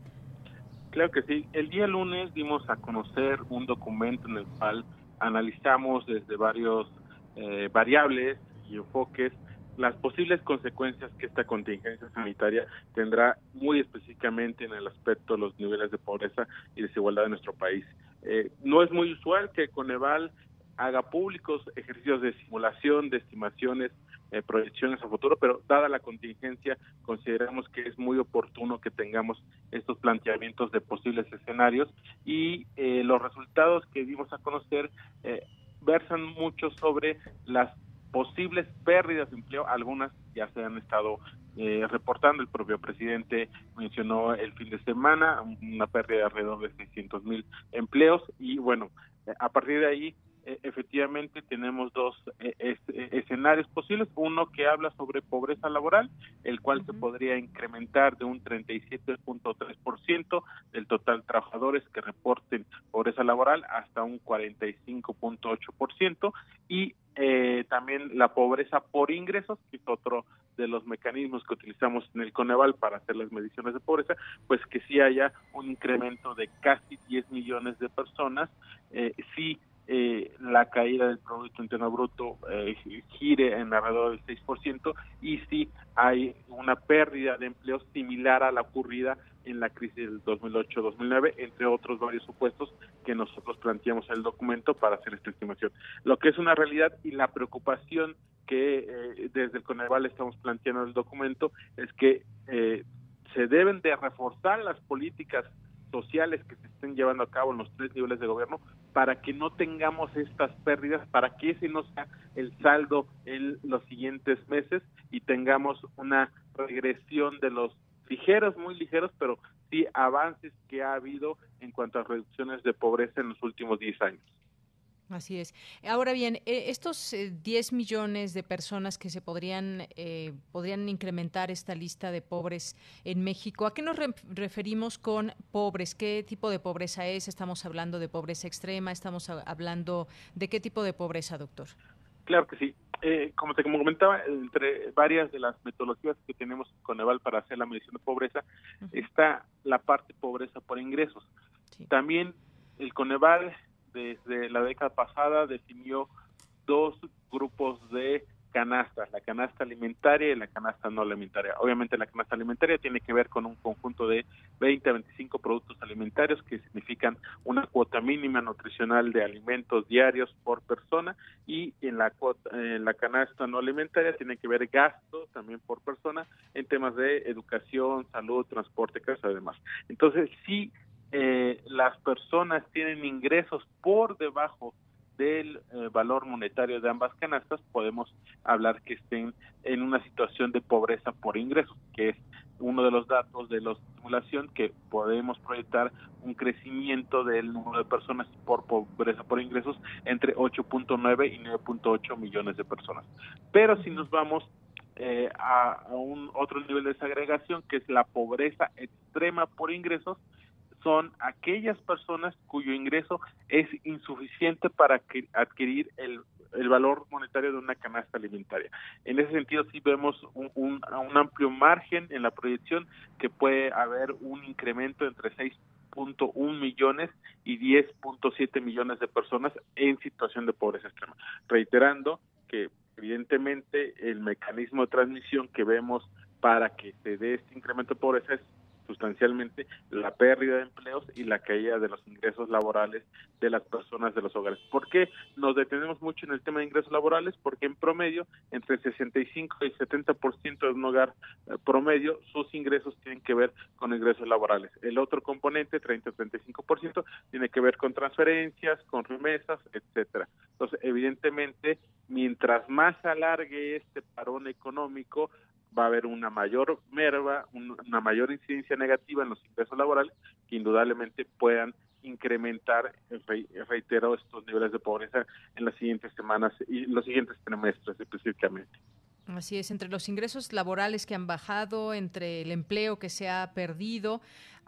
Claro que sí. El día lunes dimos a conocer un documento en el cual analizamos desde varios eh, variables y enfoques las posibles consecuencias que esta contingencia sanitaria tendrá muy específicamente en el aspecto de los niveles de pobreza y desigualdad de nuestro país. Eh, no es muy usual que Coneval haga públicos ejercicios de simulación, de estimaciones eh, proyecciones a futuro, pero dada la contingencia, consideramos que es muy oportuno que tengamos estos planteamientos de posibles escenarios y eh, los resultados que dimos a conocer eh, versan mucho sobre las posibles pérdidas de empleo, algunas ya se han estado eh, reportando, el propio presidente mencionó el fin de semana una pérdida de alrededor de 600 mil empleos y bueno, a partir de ahí efectivamente tenemos dos e, e, escenarios posibles, uno que habla sobre pobreza laboral, el cual se podría incrementar de un 37.3% del total de trabajadores que reporten pobreza laboral hasta un 45.8% y eh, también la pobreza por ingresos, que es otro de los mecanismos que utilizamos en el Coneval para hacer las mediciones de pobreza, pues que sí haya un incremento de casi 10 millones de personas, eh, sí eh, la caída del Producto Interno Bruto eh, gire en alrededor del 6% y si hay una pérdida de empleo similar a la ocurrida en la crisis del 2008-2009, entre otros varios supuestos que nosotros planteamos en el documento para hacer esta estimación. Lo que es una realidad y la preocupación que eh, desde el Coneval estamos planteando en el documento es que eh, se deben de reforzar las políticas sociales que se estén llevando a cabo en los tres niveles de gobierno para que no tengamos estas pérdidas, para que ese no sea el saldo en los siguientes meses y tengamos una regresión de los ligeros, muy ligeros, pero sí avances que ha habido en cuanto a reducciones de pobreza en los últimos 10 años. Así es. Ahora bien, eh, estos 10 eh, millones de personas que se podrían, eh, podrían incrementar esta lista de pobres en México, ¿a qué nos referimos con pobres? ¿Qué tipo de pobreza es? ¿Estamos hablando de pobreza extrema? ¿Estamos hablando de qué tipo de pobreza, doctor? Claro que sí. como te comentaba, entre varias de las metodologías que tenemos con EVAL para hacer la medición de pobreza, está la parte pobreza por ingresos. También el Coneval desde la década pasada definió dos grupos de canastas, la canasta alimentaria y la canasta no alimentaria. Obviamente la canasta alimentaria tiene que ver con un conjunto de 20 a 25 productos alimentarios que significan una cuota mínima nutricional de alimentos diarios por persona y en la en la canasta no alimentaria tiene que ver gastos también por persona en temas de educación, salud, transporte, casa y demás. Entonces sí eh, las personas tienen ingresos por debajo del eh, valor monetario de ambas canastas, podemos hablar que estén en una situación de pobreza por ingresos, que es uno de los datos de la simulación que podemos proyectar un crecimiento del número de personas por pobreza por ingresos entre 8.9 y 9.8 millones de personas. Pero si nos vamos eh, a, a, un otro nivel de desagregación, que es la pobreza extrema por ingresos, son aquellas personas cuyo ingreso es insuficiente para adquirir el, valor monetario de una canasta alimentaria. En ese sentido, sí vemos un, un, amplio margen en la proyección que puede haber un incremento entre 6.1 millones y 10.7 millones de personas en situación de pobreza extrema. Reiterando que evidentemente el mecanismo de transmisión que vemos para que se dé este incremento de pobreza es sustancialmente la pérdida de empleos y la caída de los ingresos laborales de las personas de los hogares. ¿Por qué nos detenemos mucho en el tema de ingresos laborales? Porque en promedio, entre el 65 y el 70% de un hogar eh, promedio, sus ingresos tienen que ver con ingresos laborales. El otro componente, 30-35%, tiene que ver con transferencias, con remesas, etcétera. Entonces, evidentemente, mientras más alargue este parón económico, va a haber una mayor merva, una mayor incidencia negativa en los ingresos laborales que indudablemente puedan incrementar, reitero, estos niveles de pobreza en las siguientes semanas y los siguientes trimestres específicamente. Así es, entre los ingresos laborales que han bajado, entre el empleo que se ha perdido,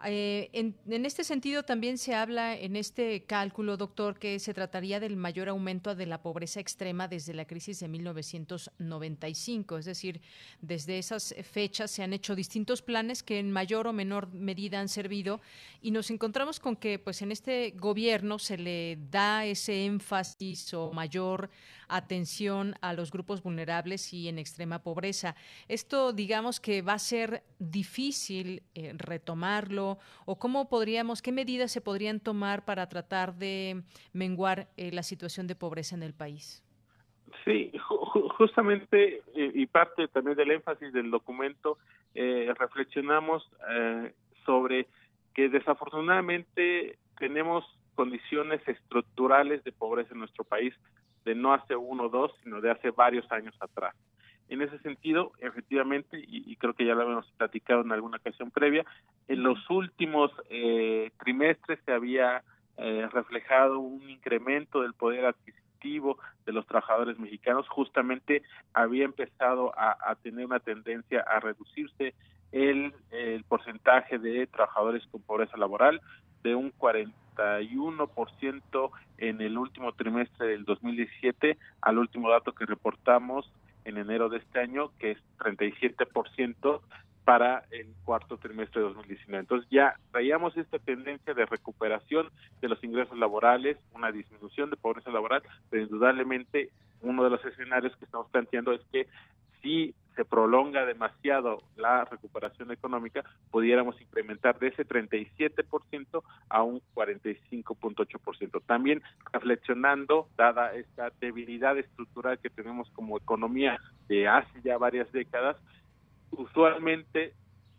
eh, en, este sentido, también se habla en este cálculo, doctor, que se trataría del mayor aumento de la pobreza extrema desde la crisis de 1995. Es decir, desde esas fechas se han hecho distintos planes que en mayor o menor medida han servido y nos encontramos con que pues en este gobierno se le da ese énfasis o mayor atención a los grupos vulnerables y en extrema pobreza. Esto digamos que va a ser difícil eh, retomarlo o cómo podríamos, qué medidas se podrían tomar para tratar de menguar eh, la situación de pobreza en el país. Sí, justamente y parte también del énfasis del documento, eh, reflexionamos eh, sobre que desafortunadamente tenemos condiciones estructurales de pobreza en nuestro país de no hace uno o dos, sino de hace varios años atrás. En ese sentido, efectivamente, y, creo que ya lo habíamos platicado en alguna ocasión previa, en los últimos eh, trimestres se había eh, reflejado un incremento del poder adquisitivo de los trabajadores mexicanos, justamente había empezado a, tener una tendencia a reducirse el, el porcentaje de trabajadores con pobreza laboral de un 41% en el último trimestre del 2017 al último dato que reportamos en enero de este año, que es 37% para el cuarto trimestre de 2019. Entonces ya traíamos esta tendencia de recuperación de los ingresos laborales, una disminución de pobreza laboral, pero indudablemente uno de los escenarios que estamos planteando es que si se prolonga demasiado la recuperación económica, pudiéramos incrementar de ese 37% a un 45.8%. También reflexionando, dada esta debilidad estructural que tenemos como economía de hace ya varias décadas, usualmente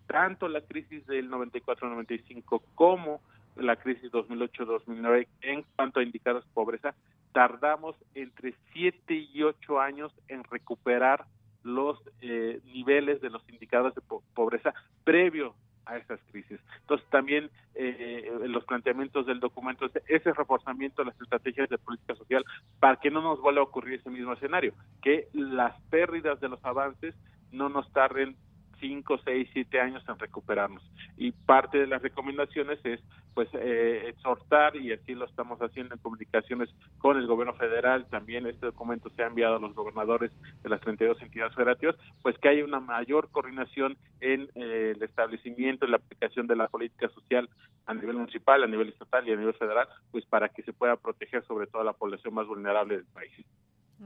tanto la crisis del 94-95 como la crisis 2008-2009 en cuanto a indicadores de pobreza, tardamos entre 7 y 8 años en recuperar los eh, niveles de los indicadores de pobreza previo a estas crisis. Entonces también eh, los planteamientos del documento, ese reforzamiento de las estrategias de política social para que no nos vuelva a ocurrir ese mismo escenario, que las pérdidas de los avances no nos tarden 5, 6, 7 años en recuperarnos. Y parte de las recomendaciones es pues eh, exhortar, y así lo estamos haciendo en comunicaciones con el gobierno federal, también este documento se ha enviado a los gobernadores de las 32 entidades federativas, pues que haya una mayor coordinación en eh, el establecimiento y la aplicación de la política social a nivel municipal, a nivel estatal y a nivel federal, pues para que se pueda proteger sobre todo a la población más vulnerable del país.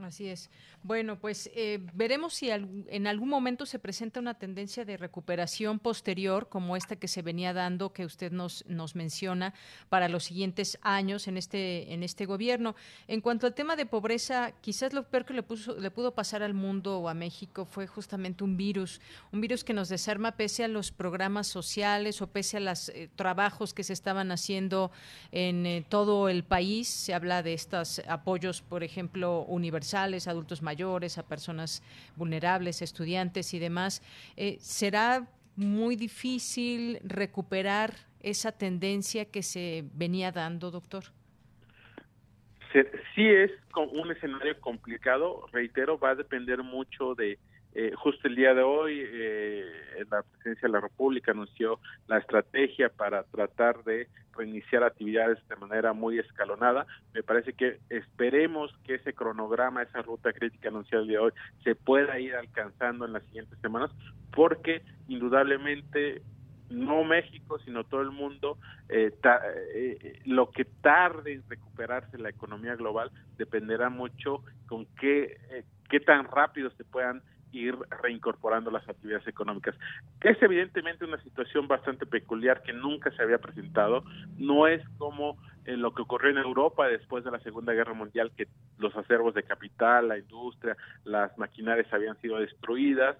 Así es. Bueno, pues eh, veremos si en algún momento se presenta una tendencia de recuperación posterior como esta que se venía dando, que usted nos, nos menciona para los siguientes años en este, en este gobierno. En cuanto al tema de pobreza, quizás lo peor que le, puso, le pudo pasar al mundo o a México fue justamente un virus, un virus que nos desarma pese a los programas sociales o pese a los eh, trabajos que se estaban haciendo en eh, todo el país. Se habla de estos apoyos, por ejemplo, universitarios adultos mayores, a personas vulnerables, estudiantes y demás, eh, ¿será muy difícil recuperar esa tendencia que se venía dando, doctor? Sí es un escenario complicado, reitero, va a depender mucho de eh, justo el día de hoy, eh, la presidencia de la República anunció la estrategia para tratar de reiniciar actividades de manera muy escalonada. Me parece que esperemos que ese cronograma, esa ruta crítica anunciada el día de hoy, se pueda ir alcanzando en las siguientes semanas, porque indudablemente no México, sino todo el mundo, eh, eh, lo que tarde en recuperarse la economía global dependerá mucho con qué, qué tan rápido se puedan ir reincorporando las actividades económicas. Es evidentemente una situación bastante peculiar que nunca se había presentado. No es como eh, lo que ocurrió en Europa después de la Segunda Guerra Mundial, que los acervos de capital, la industria, las maquinarias habían sido destruidas.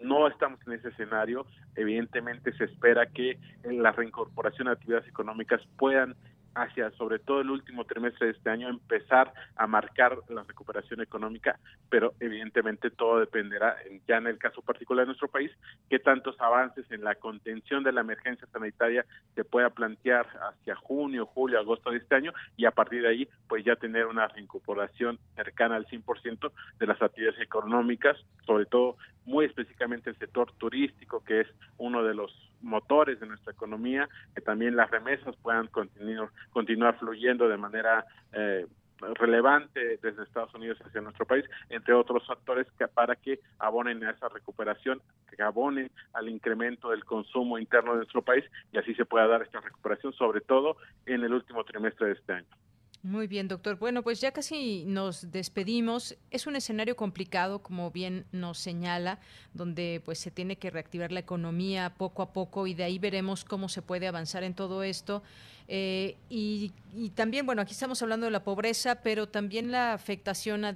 No estamos en ese escenario. Evidentemente se espera que la reincorporación de actividades económicas puedan hacia sobre todo el último trimestre de este año empezar a marcar la recuperación económica, pero evidentemente todo dependerá, ya en el caso particular de nuestro país, qué tantos avances en la contención de la emergencia sanitaria se pueda plantear hacia junio, julio, agosto de este año y a partir de ahí pues ya tener una reincorporación cercana al 100% de las actividades económicas, sobre todo muy específicamente el sector turístico, que es uno de los motores de nuestra economía, que también las remesas puedan continuar, continuar fluyendo de manera eh, relevante desde Estados Unidos hacia nuestro país, entre otros factores que para que abonen a esa recuperación, que abonen al incremento del consumo interno de nuestro país y así se pueda dar esta recuperación, sobre todo en el último trimestre de este año. Muy bien, doctor. Bueno, pues ya casi nos despedimos. Es un escenario complicado, como bien nos señala, donde pues se tiene que reactivar la economía poco a poco y de ahí veremos cómo se puede avanzar en todo esto. Eh, y, también, bueno, aquí estamos hablando de la pobreza, pero también la afectación a,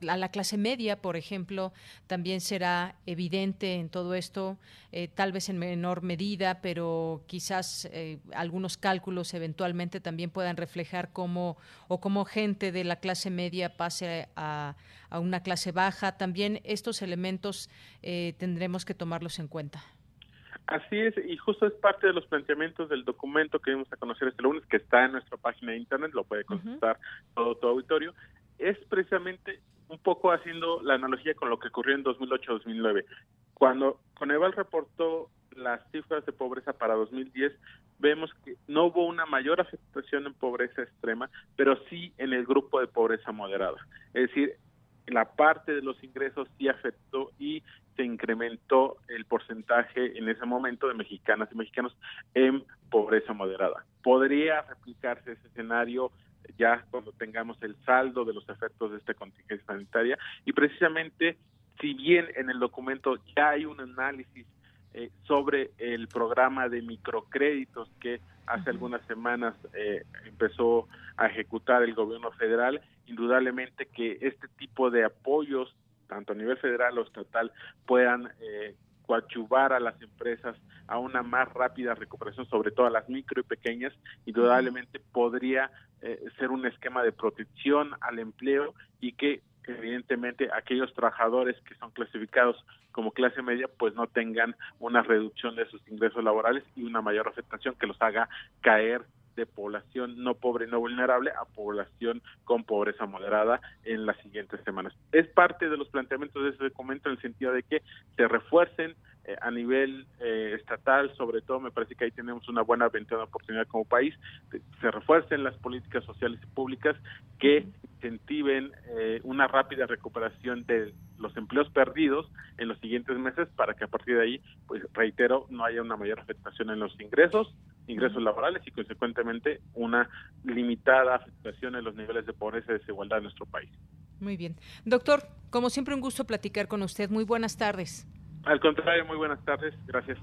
la clase media, por ejemplo, también será evidente en todo esto, eh, tal vez en menor medida, pero quizás eh, algunos cálculos eventualmente también puedan reflejar cómo o cómo gente de la clase media pase a, a una clase baja. También estos elementos tendremos que tomarlos en cuenta. Así es, y justo es parte de los planteamientos del documento que vamos a conocer este lunes, que está en nuestra página de internet, lo puede consultar todo tu auditorio, es precisamente un poco haciendo la analogía con lo que ocurrió en 2008-2009. Cuando Coneval reportó las cifras de pobreza para 2010, vemos que no hubo una mayor afectación en pobreza extrema, pero sí en el grupo de pobreza moderada. Es decir, la parte de los ingresos sí afectó y se incrementó el porcentaje en ese momento de mexicanas y mexicanos en pobreza moderada. Podría replicarse ese escenario ya cuando tengamos el saldo de los efectos de esta contingencia sanitaria y precisamente si bien en el documento ya hay un análisis eh, sobre el programa de microcréditos que hace algunas semanas eh, empezó a ejecutar el gobierno federal, indudablemente que este tipo de apoyos, tanto a nivel federal o estatal, puedan eh, coadyuvar a las empresas a una más rápida recuperación, sobre todo a las micro y pequeñas, indudablemente podría eh, ser un esquema de protección al empleo y que evidentemente aquellos trabajadores que son clasificados como clase media pues no tengan una reducción de sus ingresos laborales y una mayor afectación que los haga caer de población no pobre y no vulnerable a población con pobreza moderada en las siguientes semanas. Es parte de los planteamientos de ese documento en el sentido de que se refuercen eh, a nivel eh, estatal, sobre todo me parece que ahí tenemos una buena ventana de oportunidad como país, se refuercen las políticas sociales y públicas que incentiven eh, una rápida recuperación de los empleos perdidos en los siguientes meses para que a partir de ahí, pues reitero, no haya una mayor afectación en los ingresos, ingresos laborales y consecuentemente una limitada afectación en los niveles de pobreza y desigualdad en nuestro país. Muy bien. Doctor, como siempre un gusto platicar con usted. Muy buenas tardes. Al contrario, muy buenas tardes. Gracias.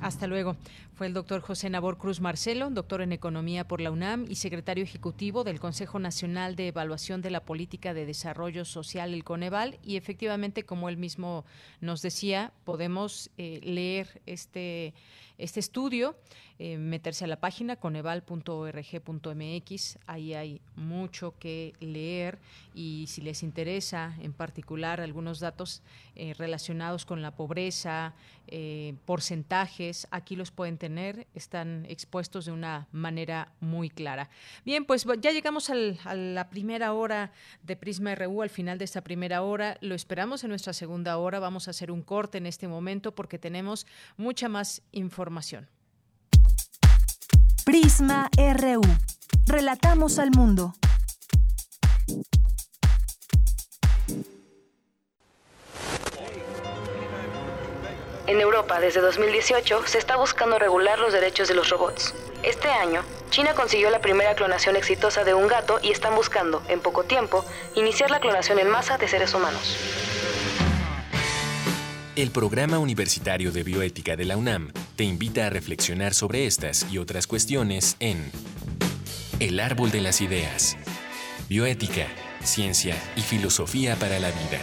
Hasta luego. Fue el doctor José Nabor Cruz Marcelo, doctor en Economía por la UNAM y secretario ejecutivo del Consejo Nacional de Evaluación de la Política de Desarrollo Social, el Coneval. Y efectivamente, como él mismo nos decía, podemos eh, leer este, este estudio eh, meterse a la página coneval.org.mx. Ahí hay mucho que leer y si les interesa en particular algunos datos eh, relacionados con la pobreza, eh, porcentajes, aquí los pueden tener, están expuestos de una manera muy clara. Bien, pues ya llegamos a la primera hora de Prisma RU, al final de esta primera hora. Lo esperamos en nuestra segunda hora. Vamos a hacer un corte en este momento porque tenemos mucha más información. Prisma RU. Relatamos al mundo. En Europa, desde 2018, se está buscando regular los derechos de los robots. Este año, China consiguió la primera clonación exitosa de un gato y están buscando, en poco tiempo, iniciar la clonación en masa de seres humanos. El Programa Universitario de Bioética de la UNAM te invita a reflexionar sobre estas y otras cuestiones en El Árbol de las Ideas. Bioética, Ciencia y Filosofía para la Vida.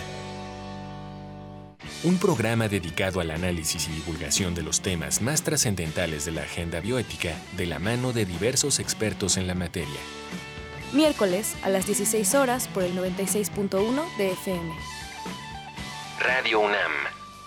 Un programa dedicado al análisis y divulgación de los temas más trascendentales de la agenda bioética de la mano de diversos expertos en la materia. Miércoles a las 16 horas por el 96.1 de FM. Radio UNAM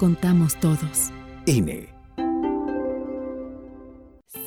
contamos todos. INE.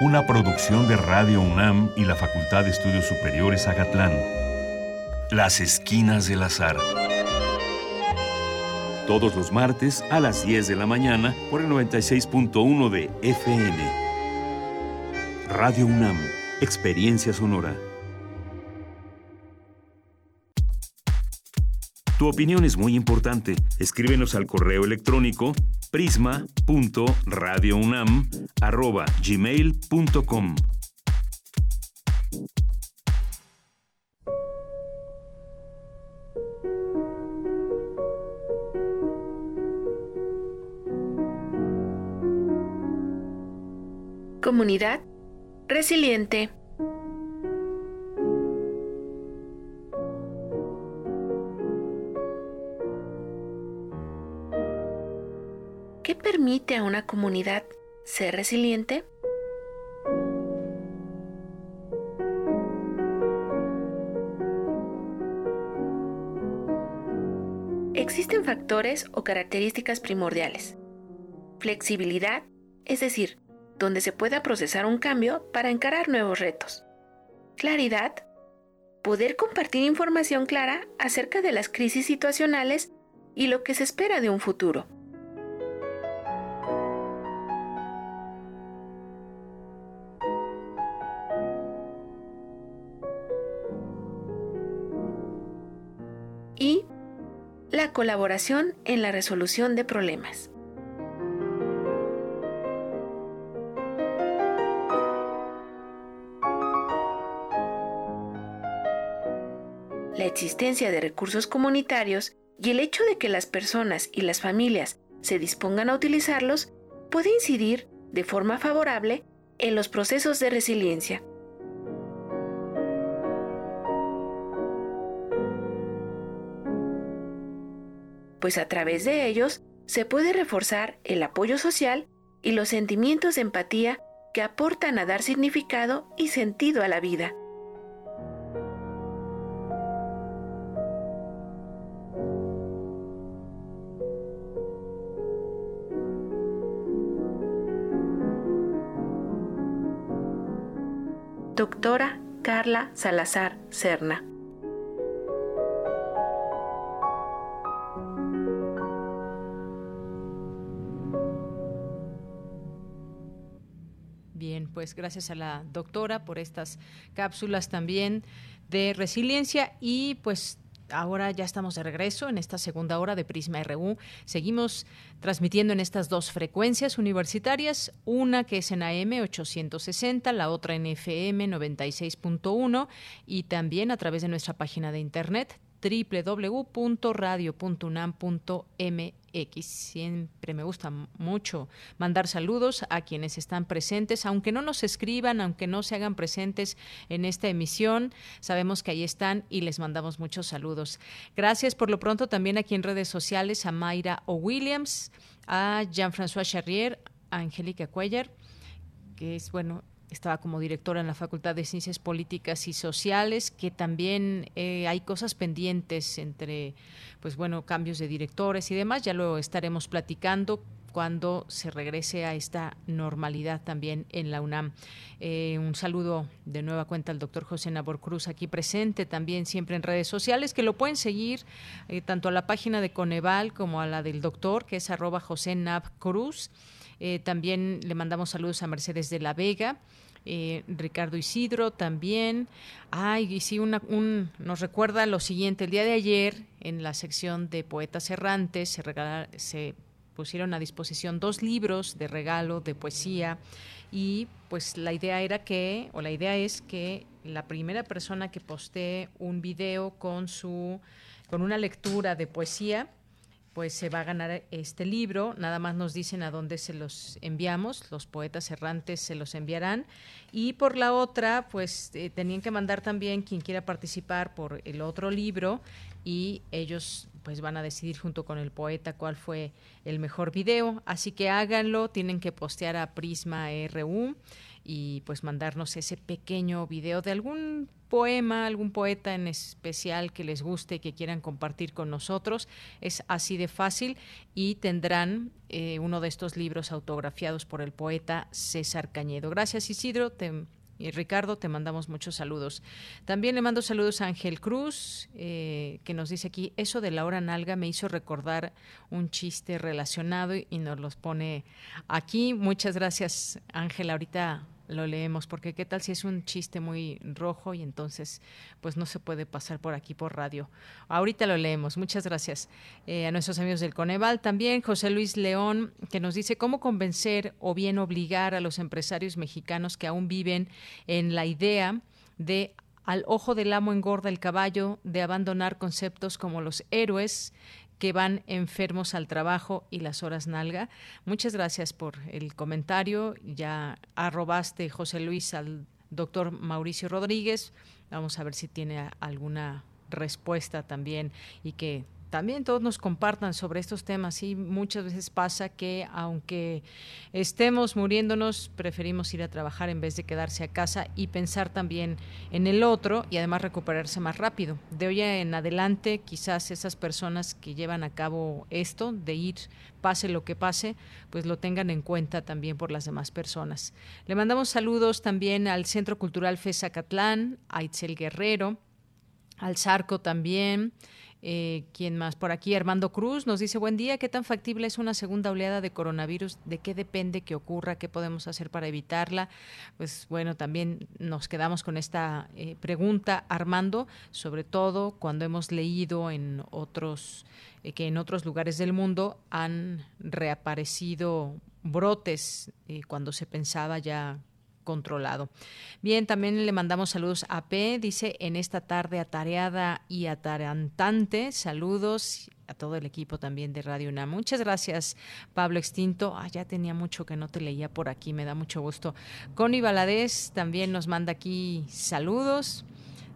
Una producción de Radio UNAM y la Facultad de Estudios Superiores Agatlán. Las Esquinas del Azar. Todos los martes a las 10 de la mañana por el 96.1 de FM. Radio UNAM. Experiencia sonora. Tu opinión es muy importante. Escríbenos al correo electrónico prisma.radiounam@gmail.com. Comunidad resiliente. Permite a una comunidad ser resiliente? Existen factores o características primordiales. Flexibilidad, es decir, donde se pueda procesar un cambio para encarar nuevos retos. Claridad, poder compartir información clara acerca de las crisis situacionales y lo que se espera de un futuro. La colaboración en la resolución de problemas. La existencia de recursos comunitarios y el hecho de que las personas y las familias se dispongan a utilizarlos puede incidir de forma favorable en los procesos de resiliencia. Pues a través de ellos se puede reforzar el apoyo social y los sentimientos de empatía que aportan a dar significado y sentido a la vida. Doctora Carla Salazar Serna. Pues gracias a la doctora por estas cápsulas también de resiliencia y pues ahora ya estamos de regreso en esta segunda hora de Prisma RU. Seguimos transmitiendo en estas dos frecuencias universitarias, una que es en AM 860, la otra en FM 96.1 y también a través de nuestra página de internet www.radio.unam.mx. Siempre me gusta mucho mandar saludos a quienes están presentes, aunque no nos escriban, aunque no se hagan presentes en esta emisión, sabemos que ahí están y les mandamos muchos saludos. Gracias por lo pronto también aquí en redes sociales a Mayra O. Williams, a Jean-François Charrier, a Angélica Cuellar, que es, bueno, estaba como directora en la Facultad de Ciencias Políticas y Sociales, que también eh, hay cosas pendientes entre, pues bueno, cambios de directores y demás, ya lo estaremos platicando. cuando se regrese a esta normalidad también en la UNAM. Eh, un saludo de nueva cuenta al doctor José Nabor Cruz aquí presente también siempre en redes sociales que lo pueden seguir eh, tanto a la página de Coneval como a la del doctor que es arroba José Nab Cruz. También le mandamos saludos a Mercedes de la Vega. Ricardo Isidro también. Ay, y sí, una, un, nos recuerda lo siguiente. El día de ayer, en la sección de Poetas Errantes, se, regala, se pusieron a disposición dos libros de regalo de poesía y pues la idea era que, o la idea es que la primera persona que postee un video con su, con una lectura de poesía, pues se va a ganar este libro. Nada más nos dicen a dónde se los enviamos, los poetas errantes se los enviarán. Y por la otra, pues eh, tenían que mandar también quien quiera participar por el otro libro y ellos pues van a decidir junto con el poeta cuál fue el mejor video. Así que háganlo, tienen que postear a Prisma RU y pues mandarnos ese pequeño video de algún poema, algún poeta en especial que les guste y que quieran compartir con nosotros. Es así de fácil y tendrán eh, uno de estos libros autografiados por el poeta César Cañedo. Gracias Isidro, y Ricardo, te mandamos muchos saludos. También le mando saludos a Ángel Cruz, eh, que nos dice aquí, eso de la hora nalga me hizo recordar un chiste relacionado y, y nos los pone aquí. Muchas gracias, Ángel. Ahorita lo leemos, porque qué tal si es un chiste muy rojo y entonces pues no se puede pasar por aquí por radio. Ahorita lo leemos. Muchas gracias eh, a nuestros amigos del Coneval. También José Luis León, que nos dice cómo convencer o bien obligar a los empresarios mexicanos que aún viven en la idea de al ojo del amo engorda el caballo, de abandonar conceptos como los héroes, que van enfermos al trabajo y las horas nalga. Muchas gracias por el comentario. Ya arrobaste, José Luis, al doctor Mauricio Rodríguez. Vamos a ver si tiene alguna respuesta también y que también todos nos compartan sobre estos temas. Y muchas veces pasa que aunque estemos muriéndonos, preferimos ir a trabajar en vez de quedarse a casa y pensar también en el otro y además recuperarse más rápido. De hoy en adelante, quizás esas personas que llevan a cabo esto, de ir pase lo que pase, pues lo tengan en cuenta también por las demás personas. Le mandamos saludos también al Centro Cultural Catlán, a Itzel Guerrero, al Zarco también. Eh, ¿Quién más? Por aquí, Armando Cruz nos dice, buen día, ¿qué tan factible es una segunda oleada de coronavirus? ¿De qué depende que ocurra? ¿Qué podemos hacer para evitarla? Pues bueno, también nos quedamos con esta eh, pregunta, Armando, sobre todo cuando hemos leído en otros, eh, que en otros lugares del mundo han reaparecido brotes cuando se pensaba ya controlado. Bien, también le mandamos saludos a P, dice en esta tarde atareada y atarantante, saludos a todo el equipo también de Radio UNAM. Muchas gracias, Pablo Extinto. Ah, ya tenía mucho que no te leía por aquí, me da mucho gusto. Connie Valadez también nos manda aquí saludos.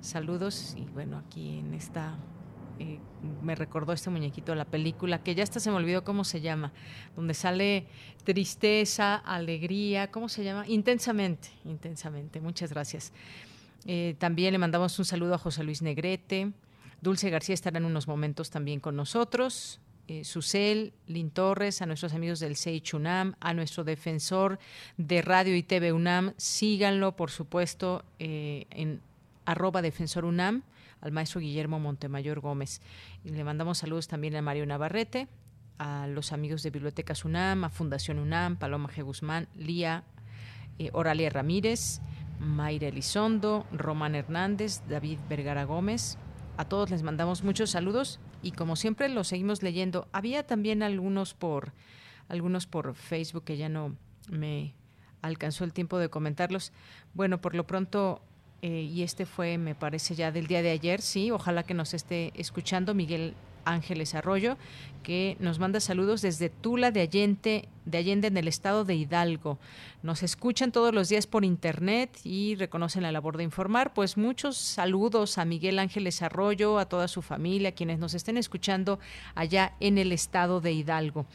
Saludos y bueno, aquí en esta eh, me recordó este muñequito la película, que ya hasta se me olvidó cómo se llama, donde sale tristeza, alegría, ¿cómo se llama? Intensamente, intensamente. Muchas gracias. Eh, también le mandamos un saludo a José Luis Negrete. Dulce García estará en unos momentos también con nosotros. Eh, Susel, Lin Torres, a nuestros amigos del Seich UNAM, a nuestro defensor de Radio y TV UNAM. Síganlo, por supuesto, en arroba defensor UNAM al maestro Guillermo Montemayor Gómez. Le mandamos saludos también a Mario Navarrete, a los amigos de Bibliotecas UNAM, a Fundación UNAM, Paloma G. Guzmán, Lía, eh, Oralia Ramírez, Mayra Elizondo, Román Hernández, David Vergara Gómez. A todos les mandamos muchos saludos y como siempre los seguimos leyendo. Había también algunos por algunos por Facebook que ya no me alcanzó el tiempo de comentarlos. Bueno, por lo pronto eh, y este fue, me parece, ya del día de ayer, sí, ojalá que nos esté escuchando Miguel Ángeles Arroyo, que nos manda saludos desde Tula de Allende, de Allende en el estado de Hidalgo. Nos escuchan todos los días por internet y reconocen la labor de informar. Pues muchos saludos a Miguel Ángeles Arroyo, a toda su familia, quienes nos estén escuchando allá en el estado de Hidalgo.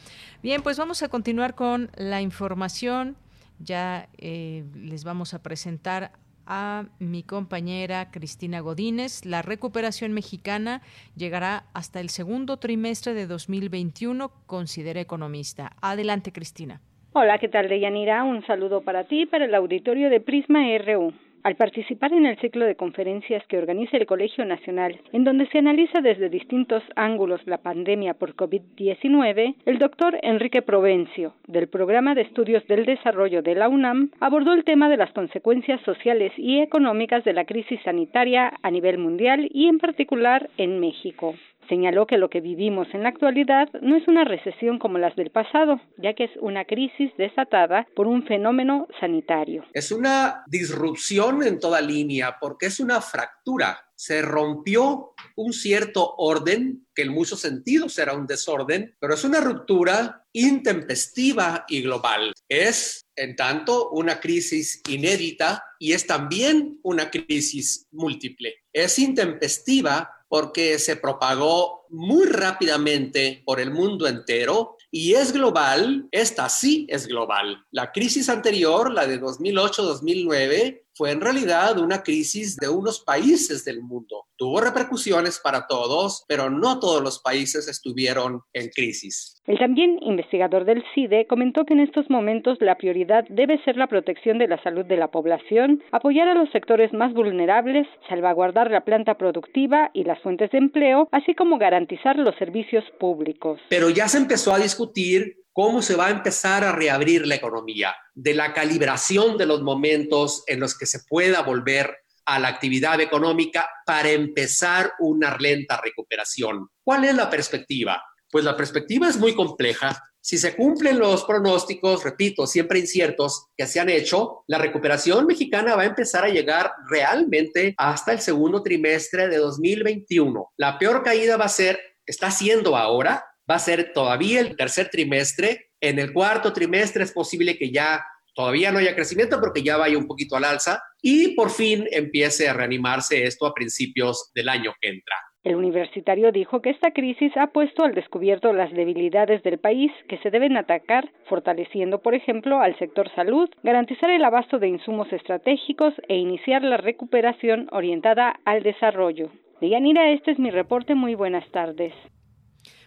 Bien, pues vamos a continuar con la información. Ya eh, les vamos a presentar a mi compañera Cristina Godínez. La recuperación mexicana llegará hasta el segundo trimestre de 2021, considera economista. Adelante, Cristina. Hola, ¿qué tal, Deyanira? Un saludo para ti para el auditorio de Prisma RU. Al participar en el ciclo de conferencias que organiza el Colegio Nacional, en donde se analiza desde distintos ángulos la pandemia por COVID-19, el doctor Enrique Provencio, del Programa de Estudios del Desarrollo de la UNAM, abordó el tema de las consecuencias sociales y económicas de la crisis sanitaria a nivel mundial y en particular en México. Señaló que lo que vivimos en la actualidad no es una recesión como las del pasado, ya que es una crisis desatada por un fenómeno sanitario. Es una disrupción en toda línea porque es una fractura. Se rompió un cierto orden, que en muchos sentidos era un desorden, pero es una ruptura intempestiva y global. Es, en tanto, una crisis inédita y es también una crisis múltiple. Es intempestiva porque se propagó muy rápidamente por el mundo entero y es global, esta sí es global. La crisis anterior, la de 2008-2009, fue en realidad una crisis de unos países del mundo. Tuvo repercusiones para todos, pero no todos los países estuvieron en crisis. El también investigador del CIDE comentó que en estos momentos la prioridad debe ser la protección de la salud de la población, apoyar a los sectores más vulnerables, salvaguardar la planta productiva y las fuentes de empleo, así como garantizar los servicios públicos. Pero ya se empezó a discutir cómo se va a empezar a reabrir la economía, de la calibración de los momentos en los que se pueda volver a la actividad económica para empezar una lenta recuperación. ¿Cuál es la perspectiva? Pues la perspectiva es muy compleja. Si se cumplen los pronósticos, repito, siempre inciertos, que se han hecho, la recuperación mexicana va a empezar a llegar realmente hasta el segundo trimestre de 2021. La peor caída va a ser, está siendo ahora, va a ser todavía el tercer trimestre. En el cuarto trimestre es posible que ya todavía no haya crecimiento porque ya vaya un poquito al alza y por fin empiece a reanimarse esto a principios del año que entra. El universitario dijo que esta crisis ha puesto al descubierto las debilidades del país que se deben atacar, fortaleciendo, por ejemplo, al sector salud, garantizar el abasto de insumos estratégicos e iniciar la recuperación orientada al desarrollo. Deyanira, este es mi reporte. Muy buenas tardes.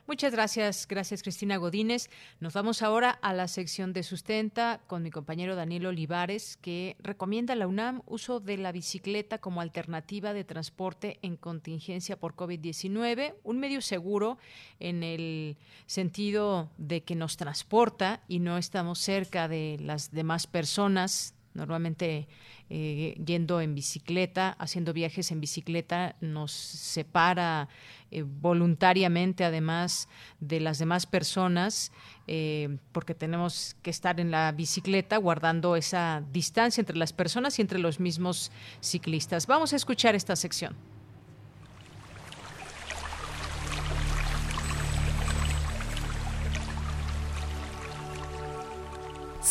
Muchas gracias, gracias Cristina Godínez. Nos vamos ahora a la sección de sustenta con mi compañero Daniel Olivares, que recomienda a la UNAM uso de la bicicleta como alternativa de transporte en contingencia por COVID-19, un medio seguro en el sentido de que nos transporta y no estamos cerca de las demás personas Normalmente eh, yendo en bicicleta, haciendo viajes en bicicleta, nos separa eh, voluntariamente además de las demás personas, eh, porque tenemos que estar en la bicicleta guardando esa distancia entre las personas y entre los mismos ciclistas. Vamos a escuchar esta sección.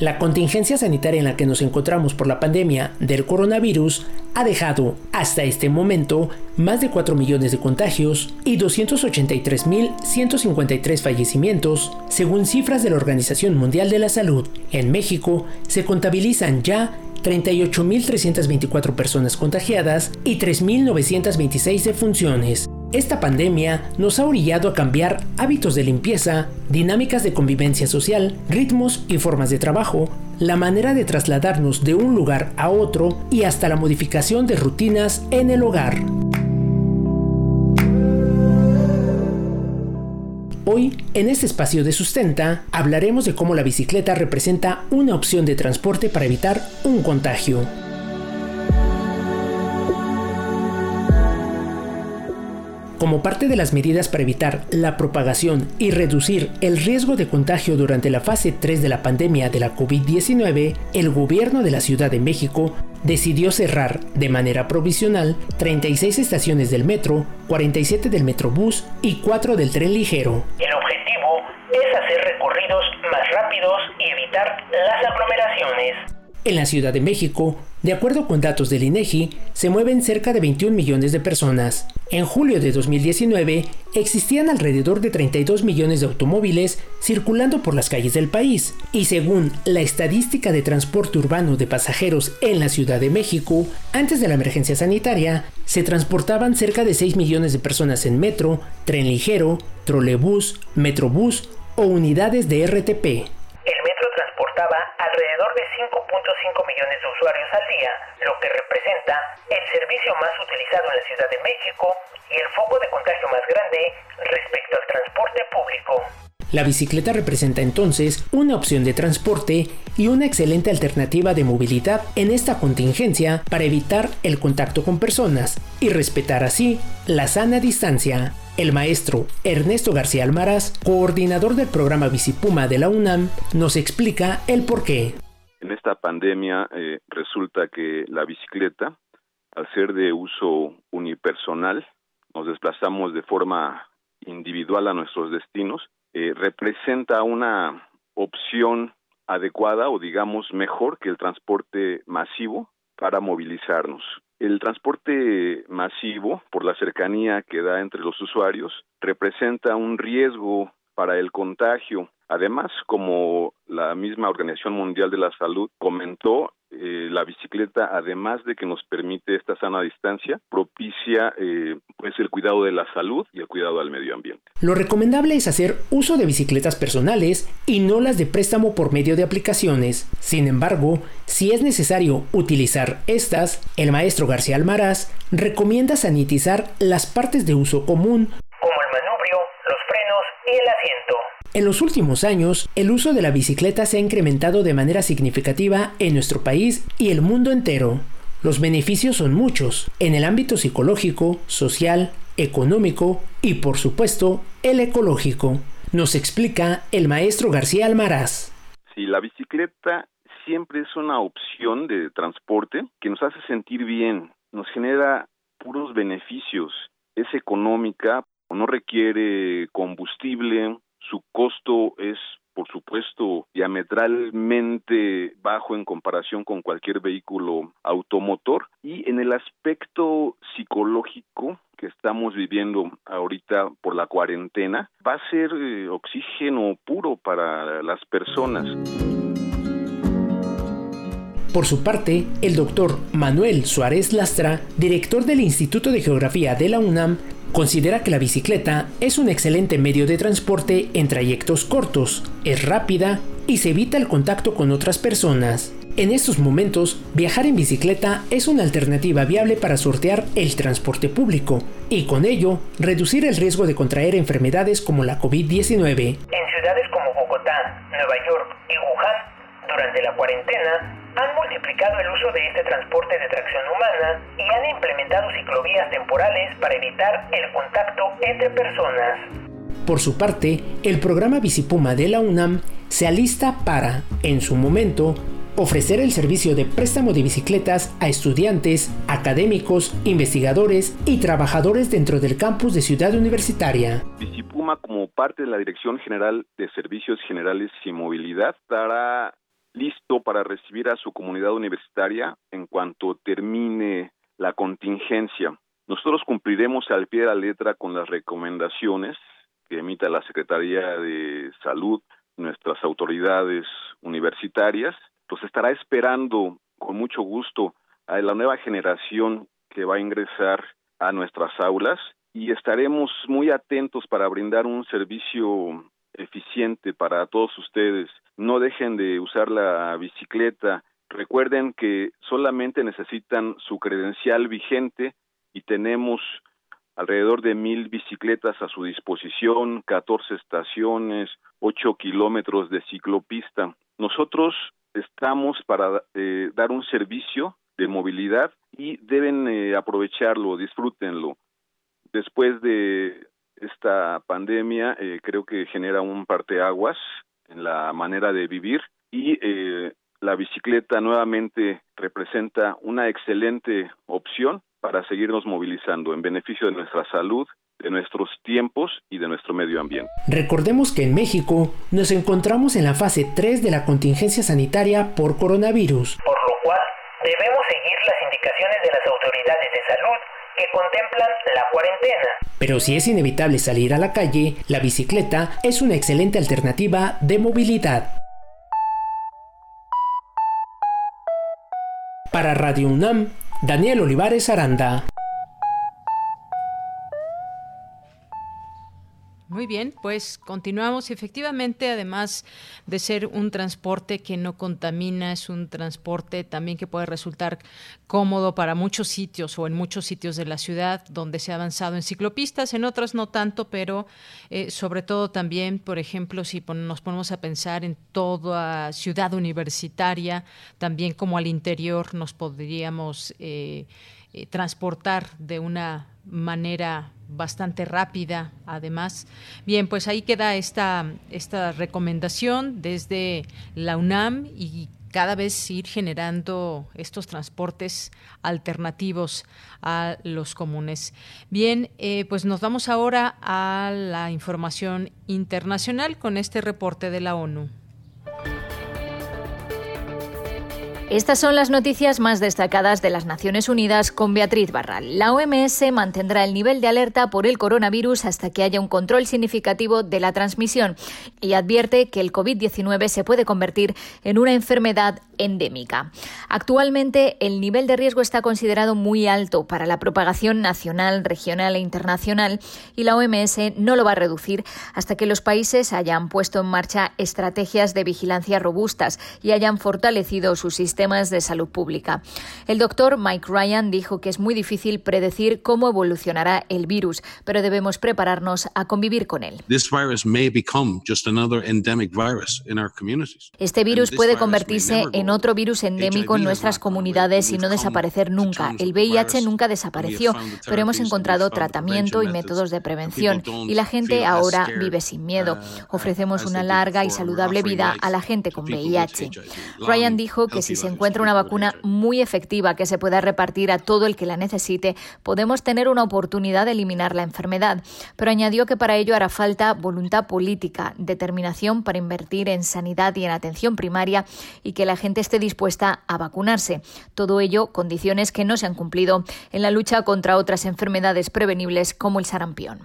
La contingencia sanitaria en la que nos encontramos por la pandemia del coronavirus ha dejado hasta este momento más de 4 millones de contagios y 283.153 fallecimientos, según cifras de la Organización Mundial de la Salud. En México se contabilizan ya 38.324 personas contagiadas y 3.926 defunciones. Esta pandemia nos ha orillado a cambiar hábitos de limpieza, dinámicas de convivencia social, ritmos y formas de trabajo, la manera de trasladarnos de un lugar a otro y hasta la modificación de rutinas en el hogar. Hoy, en este espacio de sustenta, hablaremos de cómo la bicicleta representa una opción de transporte para evitar un contagio. Como parte de las medidas para evitar la propagación y reducir el riesgo de contagio durante la fase 3 de la pandemia de la COVID-19, el gobierno de la Ciudad de México decidió cerrar de manera provisional 36 estaciones del metro, 47 del metrobús y 4 del tren ligero. El objetivo es hacer recorridos más rápidos y evitar las aglomeraciones. En la Ciudad de México, De acuerdo con datos del INEGI, se mueven cerca de 21 millones de personas. En julio de 2019 existían alrededor de 32 millones de automóviles circulando por las calles del país, y según la estadística de transporte urbano de pasajeros en la Ciudad de México, antes de la emergencia sanitaria, se transportaban cerca de 6 millones de personas en metro, tren ligero, trolebús, metrobús o unidades de RTP transportaba alrededor de 5.5 millones de usuarios al día, lo que representa el servicio más utilizado en la Ciudad de México y el foco de contagio más grande respecto al transporte público. La bicicleta representa entonces una opción de transporte y una excelente alternativa de movilidad en esta contingencia para evitar el contacto con personas y respetar así la sana distancia. El maestro Ernesto García Almaraz, coordinador del programa Bicipuma de la UNAM, nos explica el porqué. En esta pandemia eh, resulta que la bicicleta, al ser de uso unipersonal, nos desplazamos de forma individual a nuestros destinos, eh, representa una opción adecuada o digamos mejor que el transporte masivo para movilizarnos. El transporte masivo, por la cercanía que da entre los usuarios, representa un riesgo para el contagio. Además, como la misma Organización Mundial de la Salud comentó, eh, la bicicleta, además de que nos permite esta sana distancia, propicia eh, pues el cuidado de la salud y el cuidado del medio ambiente. Lo recomendable es hacer uso de bicicletas personales y no las de préstamo por medio de aplicaciones. Sin embargo, si es necesario utilizar estas, el maestro García Almaraz recomienda sanitizar las partes de uso común, como el manubrio, los frenos y el asiento. En los últimos años, el uso de la bicicleta se ha incrementado de manera significativa en nuestro país y el mundo entero. Los beneficios son muchos, en el ámbito psicológico, social, económico y, por supuesto, el ecológico. Nos explica el maestro García Almaraz. Si la bicicleta siempre es una opción de transporte que nos hace sentir bien, nos genera puros beneficios, es económica, no requiere combustible, su costo es por supuesto, diametralmente bajo en comparación con cualquier vehículo automotor. Y en el aspecto psicológico que estamos viviendo ahorita por la cuarentena, va a ser eh, oxígeno puro para las personas. Por su parte, el doctor Manuel Suárez Lastra, director del Instituto de Geografía de la UNAM, Considera que la bicicleta es un excelente medio de transporte en trayectos cortos, es rápida y se evita el contacto con otras personas. En estos momentos, viajar en bicicleta es una alternativa viable para sortear el transporte público y con ello reducir el riesgo de contraer enfermedades como la COVID-19. En ciudades como Bogotá, Nueva York y Wuhan, durante la cuarentena, han multiplicado el uso de este transporte de tracción humana y han implementado ciclovías temporales para evitar el contacto entre personas. Por su parte, el programa Bicipuma de la UNAM se alista para, en su momento, ofrecer el servicio de préstamo de bicicletas a estudiantes, académicos, investigadores y trabajadores dentro del campus de Ciudad Universitaria. Bicipuma, como parte de la Dirección General de Servicios Generales y Movilidad, estará listo para recibir a su comunidad universitaria en cuanto termine la contingencia. Nosotros cumpliremos al pie de la letra con las recomendaciones que emita la Secretaría de Salud, nuestras autoridades universitarias. Pues estará esperando con mucho gusto a la nueva generación que va a ingresar a nuestras aulas y estaremos muy atentos para brindar un servicio eficiente para todos ustedes. No dejen de usar la bicicleta. Recuerden que solamente necesitan su credencial vigente y tenemos alrededor de mil bicicletas a su disposición, 14 estaciones, 8 kilómetros de ciclopista. Nosotros estamos para eh, dar un servicio de movilidad y deben eh, aprovecharlo, disfrútenlo. Después de esta pandemia eh, creo que genera un parteaguas en la manera de vivir y eh, la bicicleta nuevamente representa una excelente opción para seguirnos movilizando en beneficio de nuestra salud, de nuestros tiempos y de nuestro medio ambiente. Recordemos que en México nos encontramos en la fase 3 de la contingencia sanitaria por coronavirus. Por lo cual debemos unidades de salud que contemplan la cuarentena. Pero si es inevitable salir a la calle, la bicicleta es una excelente alternativa de movilidad. Para Radio UNAM, Daniel Olivares Aranda. Muy bien, pues continuamos. Efectivamente, además de ser un transporte que no contamina, es un transporte también que puede resultar cómodo para muchos sitios o en muchos sitios de la ciudad donde se ha avanzado en ciclopistas, en otras no tanto, pero eh, sobre todo también, por ejemplo, si nos ponemos a pensar en toda ciudad universitaria, también como al interior nos podríamos eh, eh, transportar de una manera bastante rápida, además. Bien, pues ahí queda esta, esta recomendación desde la UNAM y cada vez ir generando estos transportes alternativos a los comunes. Bien, eh, pues nos vamos ahora a la información internacional con este reporte de la ONU. Estas son las noticias más destacadas de las Naciones Unidas con Beatriz Barral. La OMS mantendrá el nivel de alerta por el coronavirus hasta que haya un control significativo de la transmisión y advierte que el COVID-19 se puede convertir en una enfermedad endémica. Actualmente el nivel de riesgo está considerado muy alto para la propagación nacional, regional e internacional y la OMS no lo va a reducir hasta que los países hayan puesto en marcha estrategias de vigilancia robustas y hayan fortalecido sus sistemas sistemas de salud pública. El doctor Mike Ryan dijo que es muy difícil predecir cómo evolucionará el virus, pero debemos prepararnos a convivir con él. Este virus puede convertirse en otro virus endémico en nuestras comunidades y no desaparecer nunca. El VIH nunca desapareció, pero hemos encontrado tratamiento y métodos de prevención y la gente ahora vive sin miedo. Uh, Ofrecemos una larga y saludable vida a la gente con VIH. Ryan dijo que si se encuentra una vacuna muy efectiva que se pueda repartir a todo el que la necesite, podemos tener una oportunidad de eliminar la enfermedad. Pero añadió que para ello hará falta voluntad política, determinación para invertir en sanidad y en atención primaria y que la gente esté dispuesta a vacunarse. Todo ello condiciones que no se han cumplido en la lucha contra otras enfermedades prevenibles como el sarampión.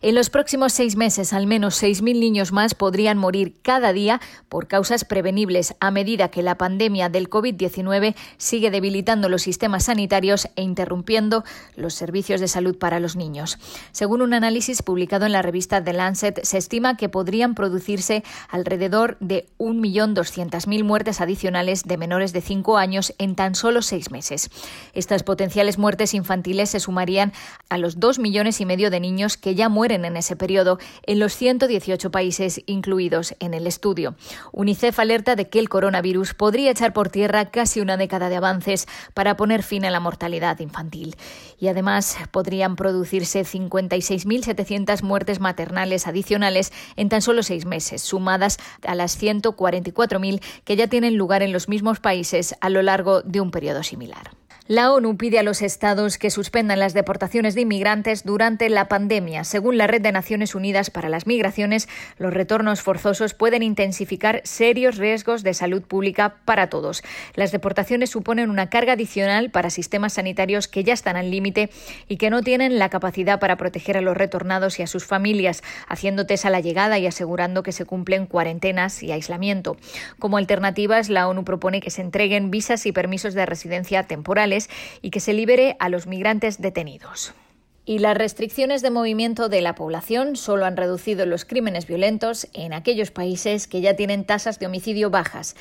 En los próximos seis meses, al menos 6.000 niños más podrían morir cada día por causas prevenibles a medida que la pandemia del COVID-19 sigue debilitando los sistemas sanitarios e interrumpiendo los servicios de salud para los niños. Según un análisis publicado en la revista The Lancet, se estima que podrían producirse alrededor de 1.200.000 muertes adicionales de menores de 5 años en tan solo seis meses. Estas potenciales muertes infantiles se sumarían a los 2 millones y medio de niños que ya mueren en ese periodo en los 118 países incluidos en el estudio. UNICEF alerta de que el coronavirus podría echar por tierra casi una década de avances para poner fin a la mortalidad infantil. Y además podrían producirse 56.700 muertes maternales adicionales en tan solo seis meses, sumadas a las 144.000 que ya tienen lugar en los mismos países a lo largo de un periodo similar. La ONU pide a los estados que suspendan las deportaciones de inmigrantes durante la pandemia. Según la Red de Naciones Unidas para las Migraciones, los retornos forzosos pueden intensificar serios riesgos de salud pública para todos. Las deportaciones suponen una carga adicional para sistemas sanitarios que ya están al límite y que no tienen la capacidad para proteger a los retornados y a sus familias, haciendo test a la llegada y asegurando que se cumplen cuarentenas y aislamiento. Como alternativas, la ONU propone que se entreguen visas y permisos de residencia temporales y que se libere a los migrantes detenidos y las restricciones de movimiento de la población solo han reducido los crímenes violentos en aquellos países que ya tienen tasas de homicidio bajas.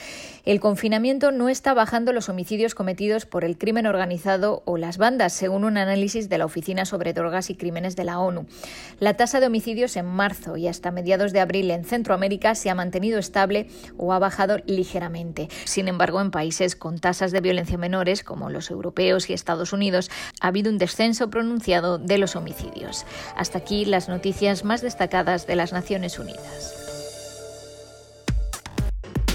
El confinamiento no está bajando los homicidios cometidos por el crimen organizado o las bandas, según un análisis de la Oficina sobre Drogas y Crímenes de la ONU. La tasa de homicidios en marzo y hasta mediados de abril en Centroamérica se ha mantenido estable o ha bajado ligeramente. Sin embargo, en países con tasas de violencia menores, como los europeos y Estados Unidos, ha habido un descenso pronunciado de los homicidios. Hasta aquí las noticias más destacadas de las Naciones Unidas.